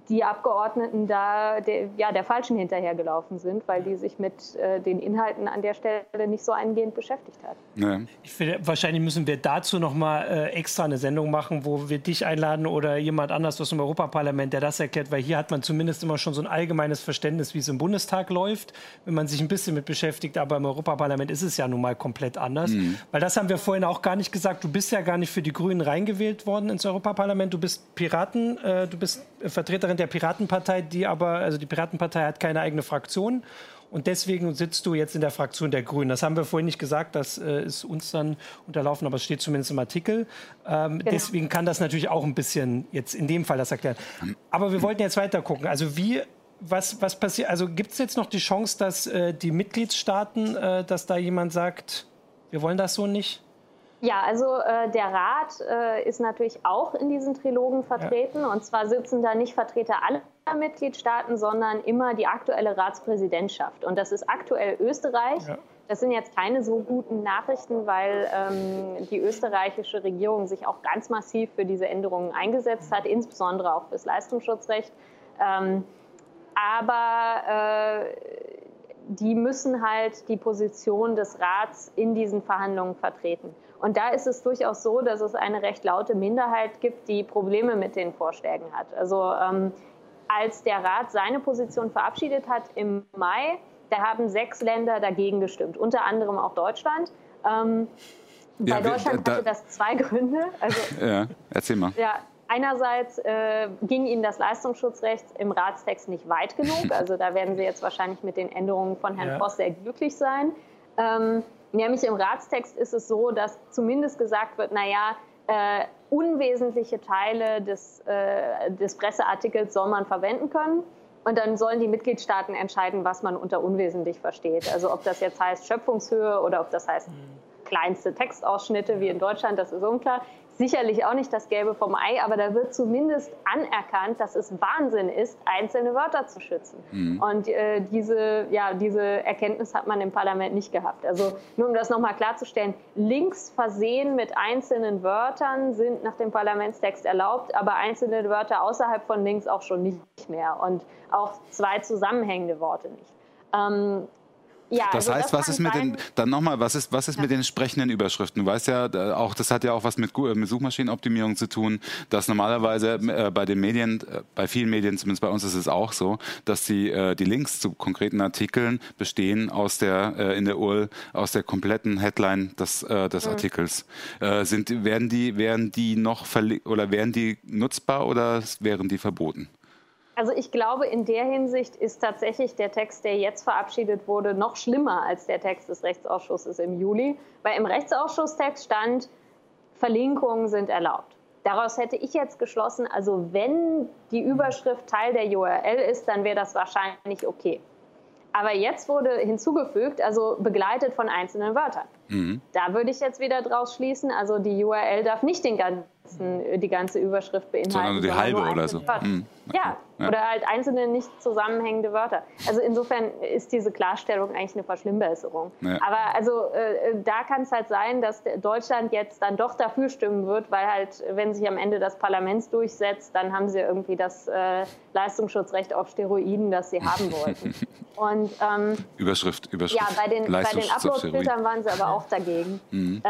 die Abgeordneten da der, ja, der Falschen hinterhergelaufen sind, weil die sich mit äh, den Inhalten an der Stelle nicht so eingehend beschäftigt hat. Ich finde, wahrscheinlich müssen wir dazu noch mal äh, extra eine Sendung machen, wo wir dich einladen oder jemand anders aus dem Europaparlament, der das erklärt, weil hier hat man zumindest immer schon so ein allgemeines Verständnis, wie es im Bundestag läuft, wenn man sich ein bisschen mit beschäftigt, aber im Europaparlament ist es ja nun mal komplett anders, mhm. weil das haben wir vorhin auch gar nicht gesagt, du bist ja gar nicht für die Grünen reingewählt worden ins Europaparlament, du bist Piraten, äh, du bist Vertreterin der Piratenpartei, die aber, also die Piratenpartei hat keine eigene Fraktion. Und deswegen sitzt du jetzt in der Fraktion der Grünen. Das haben wir vorhin nicht gesagt, das äh, ist uns dann unterlaufen, aber es steht zumindest im Artikel. Ähm, genau. Deswegen kann das natürlich auch ein bisschen jetzt in dem Fall das erklären. Aber wir wollten jetzt weiter gucken. Also wie, was, was passiert, also gibt es jetzt noch die Chance, dass äh, die Mitgliedstaaten, äh, dass da jemand sagt, wir wollen das so nicht? Ja, also äh, der Rat äh, ist natürlich auch in diesen Trilogen vertreten. Ja. Und zwar sitzen da nicht Vertreter aller Mitgliedstaaten, sondern immer die aktuelle Ratspräsidentschaft. Und das ist aktuell Österreich. Ja. Das sind jetzt keine so guten Nachrichten, weil ähm, die österreichische Regierung sich auch ganz massiv für diese Änderungen eingesetzt hat, insbesondere auch fürs Leistungsschutzrecht. Ähm, aber äh, die müssen halt die Position des Rats in diesen Verhandlungen vertreten. Und da ist es durchaus so, dass es eine recht laute Minderheit gibt, die Probleme mit den Vorschlägen hat. Also ähm, als der Rat seine Position verabschiedet hat im Mai, da haben sechs Länder dagegen gestimmt, unter anderem auch Deutschland. Ähm, bei ja, Deutschland da, hatte das zwei Gründe. Also, ja, erzähl mal. Ja, einerseits äh, ging Ihnen das Leistungsschutzrecht im Ratstext nicht weit genug. Also da werden Sie jetzt wahrscheinlich mit den Änderungen von Herrn ja. Voss sehr glücklich sein. Ähm, Nämlich im Ratstext ist es so, dass zumindest gesagt wird, naja, äh, unwesentliche Teile des, äh, des Presseartikels soll man verwenden können. Und dann sollen die Mitgliedstaaten entscheiden, was man unter unwesentlich versteht. Also ob das jetzt heißt Schöpfungshöhe oder ob das heißt kleinste Textausschnitte wie in Deutschland, das ist unklar sicherlich auch nicht das Gelbe vom Ei, aber da wird zumindest anerkannt, dass es Wahnsinn ist, einzelne Wörter zu schützen. Mhm. Und äh, diese, ja, diese Erkenntnis hat man im Parlament nicht gehabt. Also nur um das nochmal klarzustellen, Links versehen mit einzelnen Wörtern sind nach dem Parlamentstext erlaubt, aber einzelne Wörter außerhalb von Links auch schon nicht mehr und auch zwei zusammenhängende Worte nicht. Ähm, ja, das also heißt, das was ist mit den, dann nochmal, was ist, was ist ja. mit den entsprechenden Überschriften? Du weißt ja, auch, das hat ja auch was mit, mit Suchmaschinenoptimierung zu tun, dass normalerweise äh, bei den Medien, äh, bei vielen Medien, zumindest bei uns ist es auch so, dass die, äh, die Links zu konkreten Artikeln bestehen aus der, äh, in der URL, aus der kompletten Headline des, äh, des mhm. Artikels. Äh, sind, werden die, werden die noch oder werden die nutzbar oder wären die verboten? Also ich glaube, in der Hinsicht ist tatsächlich der Text, der jetzt verabschiedet wurde, noch schlimmer als der Text des Rechtsausschusses im Juli, weil im Rechtsausschusstext stand, Verlinkungen sind erlaubt. Daraus hätte ich jetzt geschlossen, also wenn die Überschrift Teil der URL ist, dann wäre das wahrscheinlich okay. Aber jetzt wurde hinzugefügt, also begleitet von einzelnen Wörtern. Mhm. Da würde ich jetzt wieder draus schließen, also die URL darf nicht den ganzen ganzen, die ganze Überschrift beinhalten. Sondern nur die halbe oder so. Mhm. Ja, ja, oder halt einzelne nicht zusammenhängende Wörter. Also insofern ist diese Klarstellung eigentlich eine Verschlimmbesserung. Ja. Aber also äh, da kann es halt sein, dass Deutschland jetzt dann doch dafür stimmen wird, weil halt, wenn sich am Ende das Parlament durchsetzt, dann haben sie irgendwie das äh, Leistungsschutzrecht auf Steroiden, das sie haben wollten. Und, ähm, Überschrift, Überschrift. Ja, bei den, bei den Upload-Filtern waren sie aber auch dagegen. Mhm. Äh,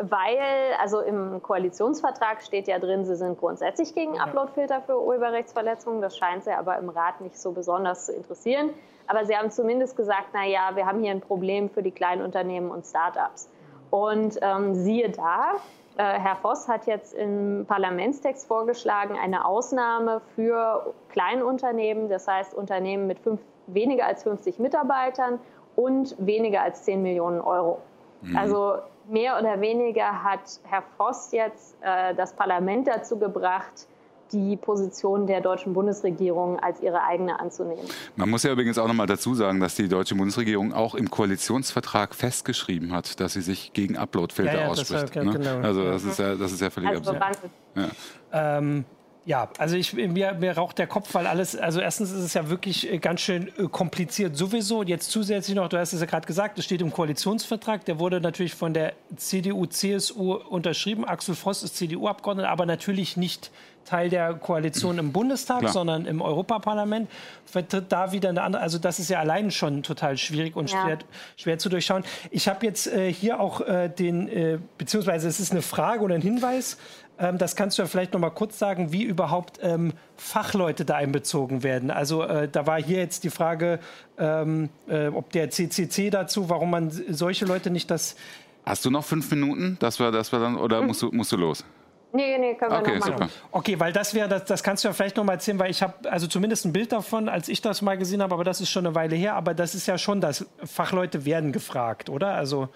weil, also im Koalitionsvertrag steht ja drin, sie sind grundsätzlich gegen Upload-Filter für Urheberrechtsverletzungen. Das scheint sie aber im Rat nicht so besonders zu interessieren. Aber sie haben zumindest gesagt, na ja, wir haben hier ein Problem für die Kleinunternehmen und Startups. Und ähm, siehe da, äh, Herr Voss hat jetzt im Parlamentstext vorgeschlagen, eine Ausnahme für Kleinunternehmen, das heißt Unternehmen mit fünf, weniger als 50 Mitarbeitern und weniger als 10 Millionen Euro. Mhm. Also mehr oder weniger hat Herr Voss jetzt äh, das Parlament dazu gebracht, die Position der deutschen Bundesregierung als ihre eigene anzunehmen. Man muss ja übrigens auch noch mal dazu sagen, dass die deutsche Bundesregierung auch im Koalitionsvertrag festgeschrieben hat, dass sie sich gegen Uploadfilter ja, ja, ausspricht. Das war, ne? genau. Also das ist ja, das ist ja völlig also absurd. Ja. Ähm, Ja, also ich, mir, mir raucht der Kopf, weil alles, also erstens ist es ja wirklich äh, ganz schön äh, kompliziert sowieso. Und jetzt zusätzlich noch, du hast es ja gerade gesagt, es steht im Koalitionsvertrag, der wurde natürlich von der CDU, CSU unterschrieben. Axel Voss ist CDU-Abgeordneter, aber natürlich nicht Teil der Koalition im Bundestag, Klar. sondern im Europaparlament. Vertritt da wieder eine andere, also das ist ja allein schon total schwierig und ja. schwer, schwer, zu durchschauen. Ich habe jetzt äh, hier auch äh, den, äh, beziehungsweise es ist eine Frage oder ein Hinweis ähm, das kannst du ja vielleicht noch mal kurz sagen, wie überhaupt ähm, Fachleute da einbezogen werden. Also äh, da war hier jetzt die Frage, ähm, äh, ob der CCC dazu, warum man solche Leute nicht das... Hast du noch fünf Minuten, dass wir, dass wir dann, oder mhm. musst, du, musst du los? Nee, nee, können wir okay, noch machen. Okay, weil das wäre, das, das kannst du ja vielleicht noch mal erzählen, weil ich habe also zumindest ein Bild davon, als ich das mal gesehen habe, aber das ist schon eine Weile her, aber das ist ja schon, dass Fachleute werden gefragt, oder? Also,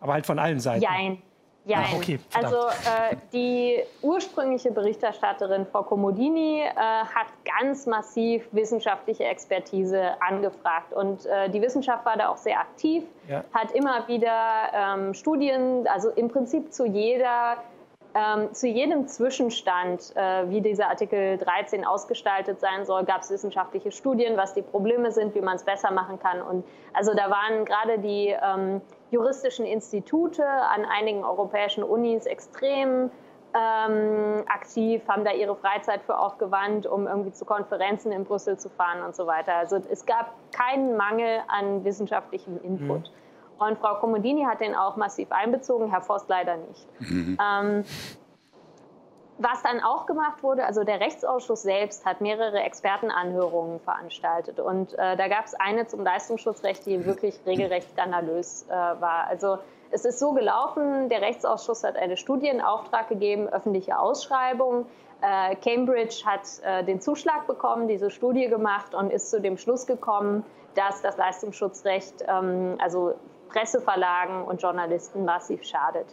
aber halt von allen Seiten. Jein. Ja, Ach, okay, also äh, die ursprüngliche Berichterstatterin Frau Comodini äh, hat ganz massiv wissenschaftliche Expertise angefragt und äh, die Wissenschaft war da auch sehr aktiv, ja. hat immer wieder ähm, Studien, also im Prinzip zu jeder ähm, zu jedem Zwischenstand, äh, wie dieser Artikel 13 ausgestaltet sein soll, gab es wissenschaftliche Studien, was die Probleme sind, wie man es besser machen kann. Und also da waren gerade die ähm, juristischen Institute an einigen europäischen Unis extrem ähm, aktiv, haben da ihre Freizeit für aufgewandt, um irgendwie zu Konferenzen in Brüssel zu fahren und so weiter. Also es gab keinen Mangel an wissenschaftlichem Input. Mhm. Und Frau Comodini hat den auch massiv einbezogen, Herr Forst leider nicht. Mhm. Ähm, was dann auch gemacht wurde, also der Rechtsausschuss selbst hat mehrere Expertenanhörungen veranstaltet. Und äh, da gab es eine zum Leistungsschutzrecht, die wirklich regelrecht skandalös äh, war. Also es ist so gelaufen, der Rechtsausschuss hat eine Studie in Auftrag gegeben, öffentliche Ausschreibung. Äh, Cambridge hat äh, den Zuschlag bekommen, diese Studie gemacht und ist zu dem Schluss gekommen, dass das Leistungsschutzrecht, ähm, also Presseverlagen und Journalisten massiv schadet.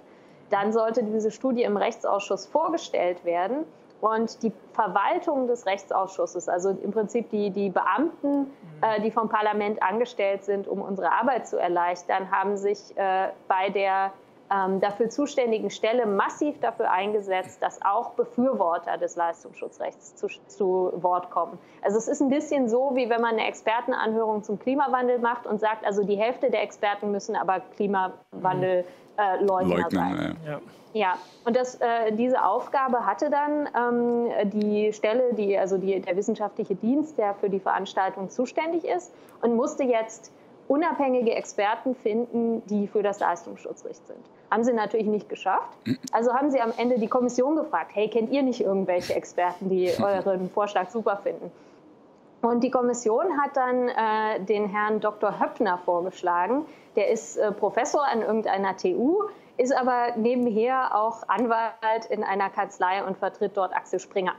Dann sollte diese Studie im Rechtsausschuss vorgestellt werden. Und die Verwaltung des Rechtsausschusses, also im Prinzip die, die Beamten, äh, die vom Parlament angestellt sind, um unsere Arbeit zu erleichtern, haben sich äh, bei der ähm, dafür zuständigen Stelle massiv dafür eingesetzt, dass auch Befürworter des Leistungsschutzrechts zu, zu, Wort kommen. Also es ist ein bisschen so, wie wenn man eine Expertenanhörung zum Klimawandel macht und sagt, also die Hälfte der Experten müssen aber Klimawandelleugner äh, sein. Ja. Ja, und das, äh, diese Aufgabe hatte dann ähm, die Stelle, die, also die, der wissenschaftliche Dienst, der für die Veranstaltung zuständig ist, und musste jetzt unabhängige Experten finden, die für das Leistungsschutzrecht sind. Haben sie natürlich nicht geschafft. Also haben sie am Ende die Kommission gefragt, hey, kennt ihr nicht irgendwelche Experten, die euren Vorschlag super finden? Und die Kommission hat dann äh, den Herrn Dr. Höppner vorgeschlagen. Der ist äh, Professor an irgendeiner TU, ist aber nebenher auch Anwalt in einer Kanzlei und vertritt dort Axel Springer.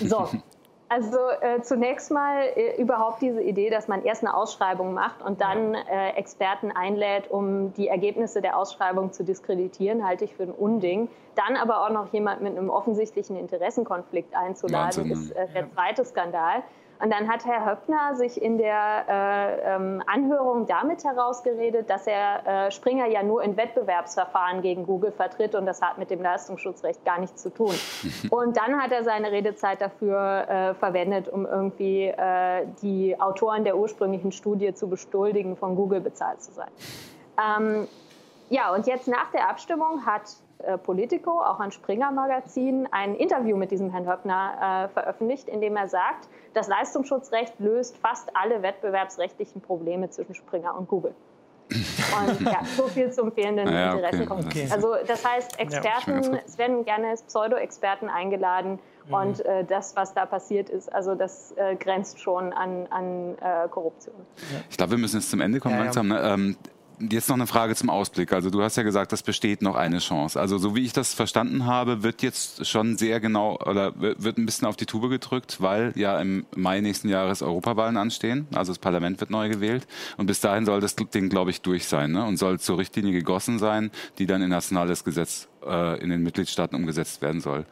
So, Also äh, zunächst mal äh, überhaupt diese Idee, dass man erst eine Ausschreibung macht und dann äh, Experten einlädt, um die Ergebnisse der Ausschreibung zu diskreditieren, halte ich für ein Unding. Dann aber auch noch jemand mit einem offensichtlichen Interessenkonflikt einzuladen, Wahnsinn. ist äh, der zweite Skandal. Und dann hat Herr Höppner sich in der äh, ähm, Anhörung damit herausgeredet, dass er äh, Springer ja nur in Wettbewerbsverfahren gegen Google vertritt und das hat mit dem Leistungsschutzrecht gar nichts zu tun. Und dann hat er seine Redezeit dafür äh, verwendet, um irgendwie äh, die Autoren der ursprünglichen Studie zu bestuldigen, von Google bezahlt zu sein. Ähm, ja, und jetzt nach der Abstimmung hat äh, Politico, auch ein Springer-Magazin, ein Interview mit diesem Herrn Höppner äh, veröffentlicht, in dem er sagt, das Leistungsschutzrecht löst fast alle wettbewerbsrechtlichen Probleme zwischen Springer und Google. Und ja, so viel zum fehlenden ja, Interessenkonflikt. Okay. Also das heißt, Experten, ja, es werden gerne Pseudo-Experten eingeladen mhm. und äh, das, was da passiert ist, also das äh, grenzt schon an, an äh, Korruption. Ich glaube, wir müssen jetzt zum Ende kommen langsam. Ne? Ähm, Jetzt noch eine Frage zum Ausblick. Also du hast ja gesagt, es besteht noch eine Chance. Also so wie ich das verstanden habe, wird jetzt schon sehr genau oder wird ein bisschen auf die Tube gedrückt, weil ja im Mai nächsten Jahres Europawahlen anstehen. Also das Parlament wird neu gewählt und bis dahin soll das Ding, glaube ich, durch sein ne? und soll zur Richtlinie gegossen sein, die dann in nationales Gesetz äh, in den Mitgliedstaaten umgesetzt werden soll.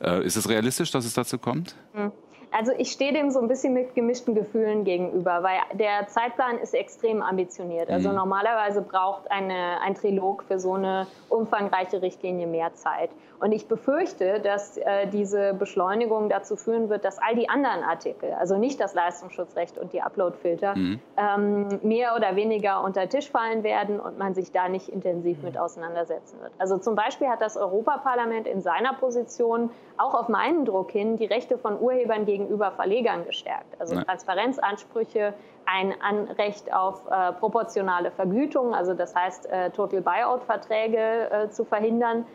Äh, ist es realistisch, dass es dazu kommt? Hm. Also ich stehe dem so ein bisschen mit gemischten Gefühlen gegenüber, weil der Zeitplan ist extrem ambitioniert. Also mhm. normalerweise braucht eine, ein Trilog für so eine umfangreiche Richtlinie mehr Zeit. Und ich befürchte, dass äh, diese Beschleunigung dazu führen wird, dass all die anderen Artikel, also nicht das Leistungsschutzrecht und die Uploadfilter, mhm. ähm, mehr oder weniger unter Tisch fallen werden und man sich da nicht intensiv mit auseinandersetzen wird. Also zum Beispiel hat das Europaparlament in seiner Position auch auf meinen Druck hin die Rechte von Urhebern gegenüber Verlegern gestärkt. Also ja. Transparenzansprüche, ein Anrecht auf äh, proportionale Vergütung, also das heißt äh, Total Buyout-Verträge äh, zu verhindern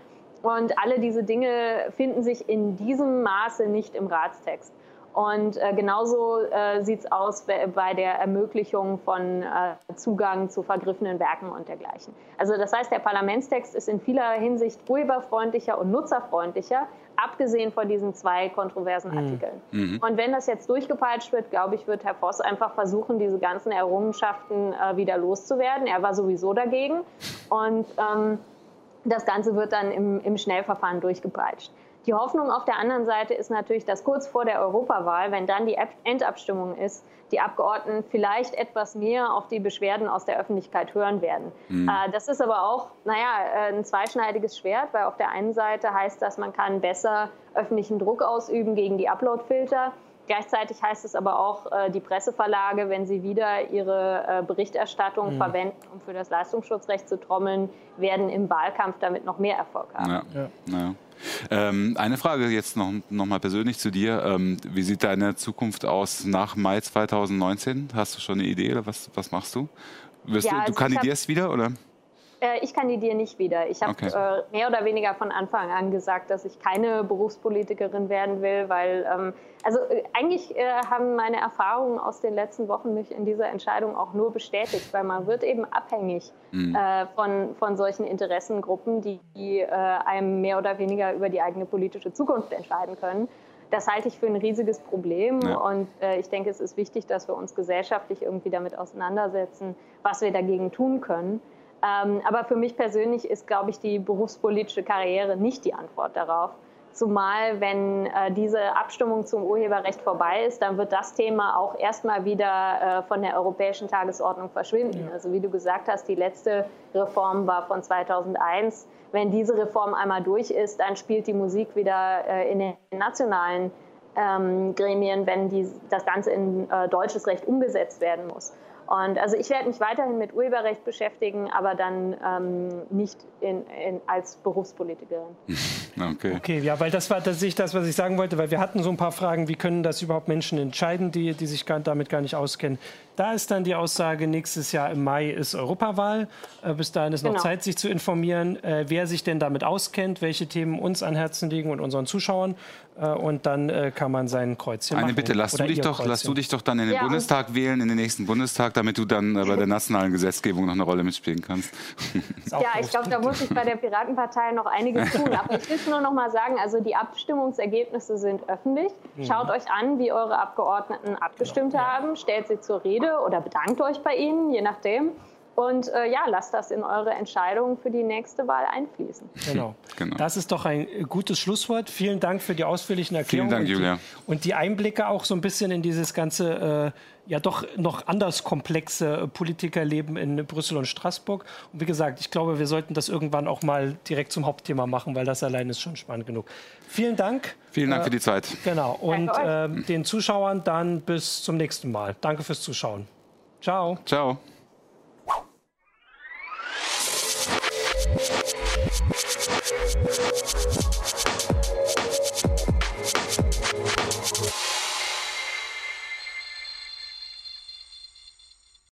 und alle diese Dinge finden sich in diesem Maße nicht im Ratstext. Und äh, genauso äh, sieht es aus bei der Ermöglichung von äh, Zugang zu vergriffenen Werken und dergleichen. Also das heißt, der Parlamentstext ist in vieler Hinsicht urheberfreundlicher und nutzerfreundlicher, abgesehen von diesen zwei kontroversen mhm. Artikeln. Mhm. Und wenn das jetzt durchgepeitscht wird, glaube ich, wird Herr Voss einfach versuchen, diese ganzen Errungenschaften äh, wieder loszuwerden. Er war sowieso dagegen. Und ähm, das Ganze wird dann im, im Schnellverfahren durchgepeitscht. Die Hoffnung auf der anderen Seite ist natürlich, dass kurz vor der Europawahl, wenn dann die Endabstimmung ist, die Abgeordneten vielleicht etwas mehr auf die Beschwerden aus der Öffentlichkeit hören werden. Mhm. Äh, das ist aber auch, naja, äh, ein zweischneidiges Schwert, weil auf der einen Seite heißt das, man kann besser öffentlichen Druck ausüben gegen die Uploadfilter. Gleichzeitig heißt es aber auch, äh, die Presseverlage, wenn sie wieder ihre äh, Berichterstattung mhm. verwenden, um für das Leistungsschutzrecht zu trommeln, werden im Wahlkampf damit noch mehr Erfolg haben. Ja. Ja. Ja. Ähm, eine Frage jetzt noch, noch mal persönlich zu dir. Ähm, wie sieht deine Zukunft aus nach Mai 2019? Hast du schon eine Idee oder was, was machst du? Wirst du, also du kandidierst wieder oder? Äh, ich kandidiere nicht wieder. Ich habe okay. äh, mehr oder weniger von Anfang an gesagt, dass ich keine Berufspolitikerin werden will, weil ähm, also äh, eigentlich äh, haben meine Erfahrungen aus den letzten Wochen mich in dieser Entscheidung auch nur bestätigt, weil man wird eben abhängig mhm. äh, von, von solchen Interessengruppen, die, die äh, einem mehr oder weniger über die eigene politische Zukunft entscheiden können. Das halte ich für ein riesiges Problem ja. und äh, ich denke, es ist wichtig, dass wir uns gesellschaftlich irgendwie damit auseinandersetzen, was wir dagegen tun können. Ähm, aber für mich persönlich ist, glaube ich, die berufspolitische Karriere nicht die Antwort darauf. Zumal, wenn äh, diese Abstimmung zum Urheberrecht vorbei ist, dann wird das Thema auch erstmal wieder äh, von der europäischen Tagesordnung verschwinden. Ja. Also wie du gesagt hast, die letzte Reform war von 2001. Wenn diese Reform einmal durch ist, dann spielt die Musik wieder äh, in den nationalen ähm, Gremien, wenn die, das Ganze in äh, deutsches Recht umgesetzt werden muss. Und also ich werde mich weiterhin mit Urheberrecht beschäftigen, aber dann ähm, nicht in, in, als Berufspolitikerin. Okay. okay, ja, weil das war tatsächlich das, was ich sagen wollte, weil wir hatten so ein paar Fragen, wie können das überhaupt Menschen entscheiden, die, die sich gar, damit gar nicht auskennen. Da ist dann die Aussage, nächstes Jahr im Mai ist Europawahl. Äh, bis dahin ist genau. noch Zeit, sich zu informieren, äh, wer sich denn damit auskennt, welche Themen uns an Herzen liegen und unseren Zuschauern. Äh, und dann äh, kann man sein Kreuzchen Eine machen. Bitte, lass du, dich doch, lass du dich doch dann in den ja, Bundestag wählen, in den nächsten Bundestag, damit du dann äh, bei der nationalen Gesetzgebung noch eine Rolle mitspielen kannst. ja, ich glaube, da muss ich bei der Piratenpartei noch einiges tun. Aber ich will nur noch mal sagen, also die Abstimmungsergebnisse sind öffentlich. Mhm. Schaut euch an, wie eure Abgeordneten abgestimmt ja. haben, stellt sie zur Rede oder bedankt euch bei ihnen, je nachdem. Und äh, ja, lasst das in eure Entscheidungen für die nächste Wahl einfließen. Genau. genau. Das ist doch ein gutes Schlusswort. Vielen Dank für die ausführlichen Erklärungen. Vielen Dank, Julia. Und die, und die Einblicke auch so ein bisschen in dieses ganze, äh, ja doch noch anders komplexe Politikerleben in Brüssel und Straßburg. Und wie gesagt, ich glaube, wir sollten das irgendwann auch mal direkt zum Hauptthema machen, weil das allein ist schon spannend genug. Vielen Dank. Vielen Dank äh, für die Zeit. Genau. Und äh, den Zuschauern dann bis zum nächsten Mal. Danke fürs Zuschauen. Ciao. Ciao.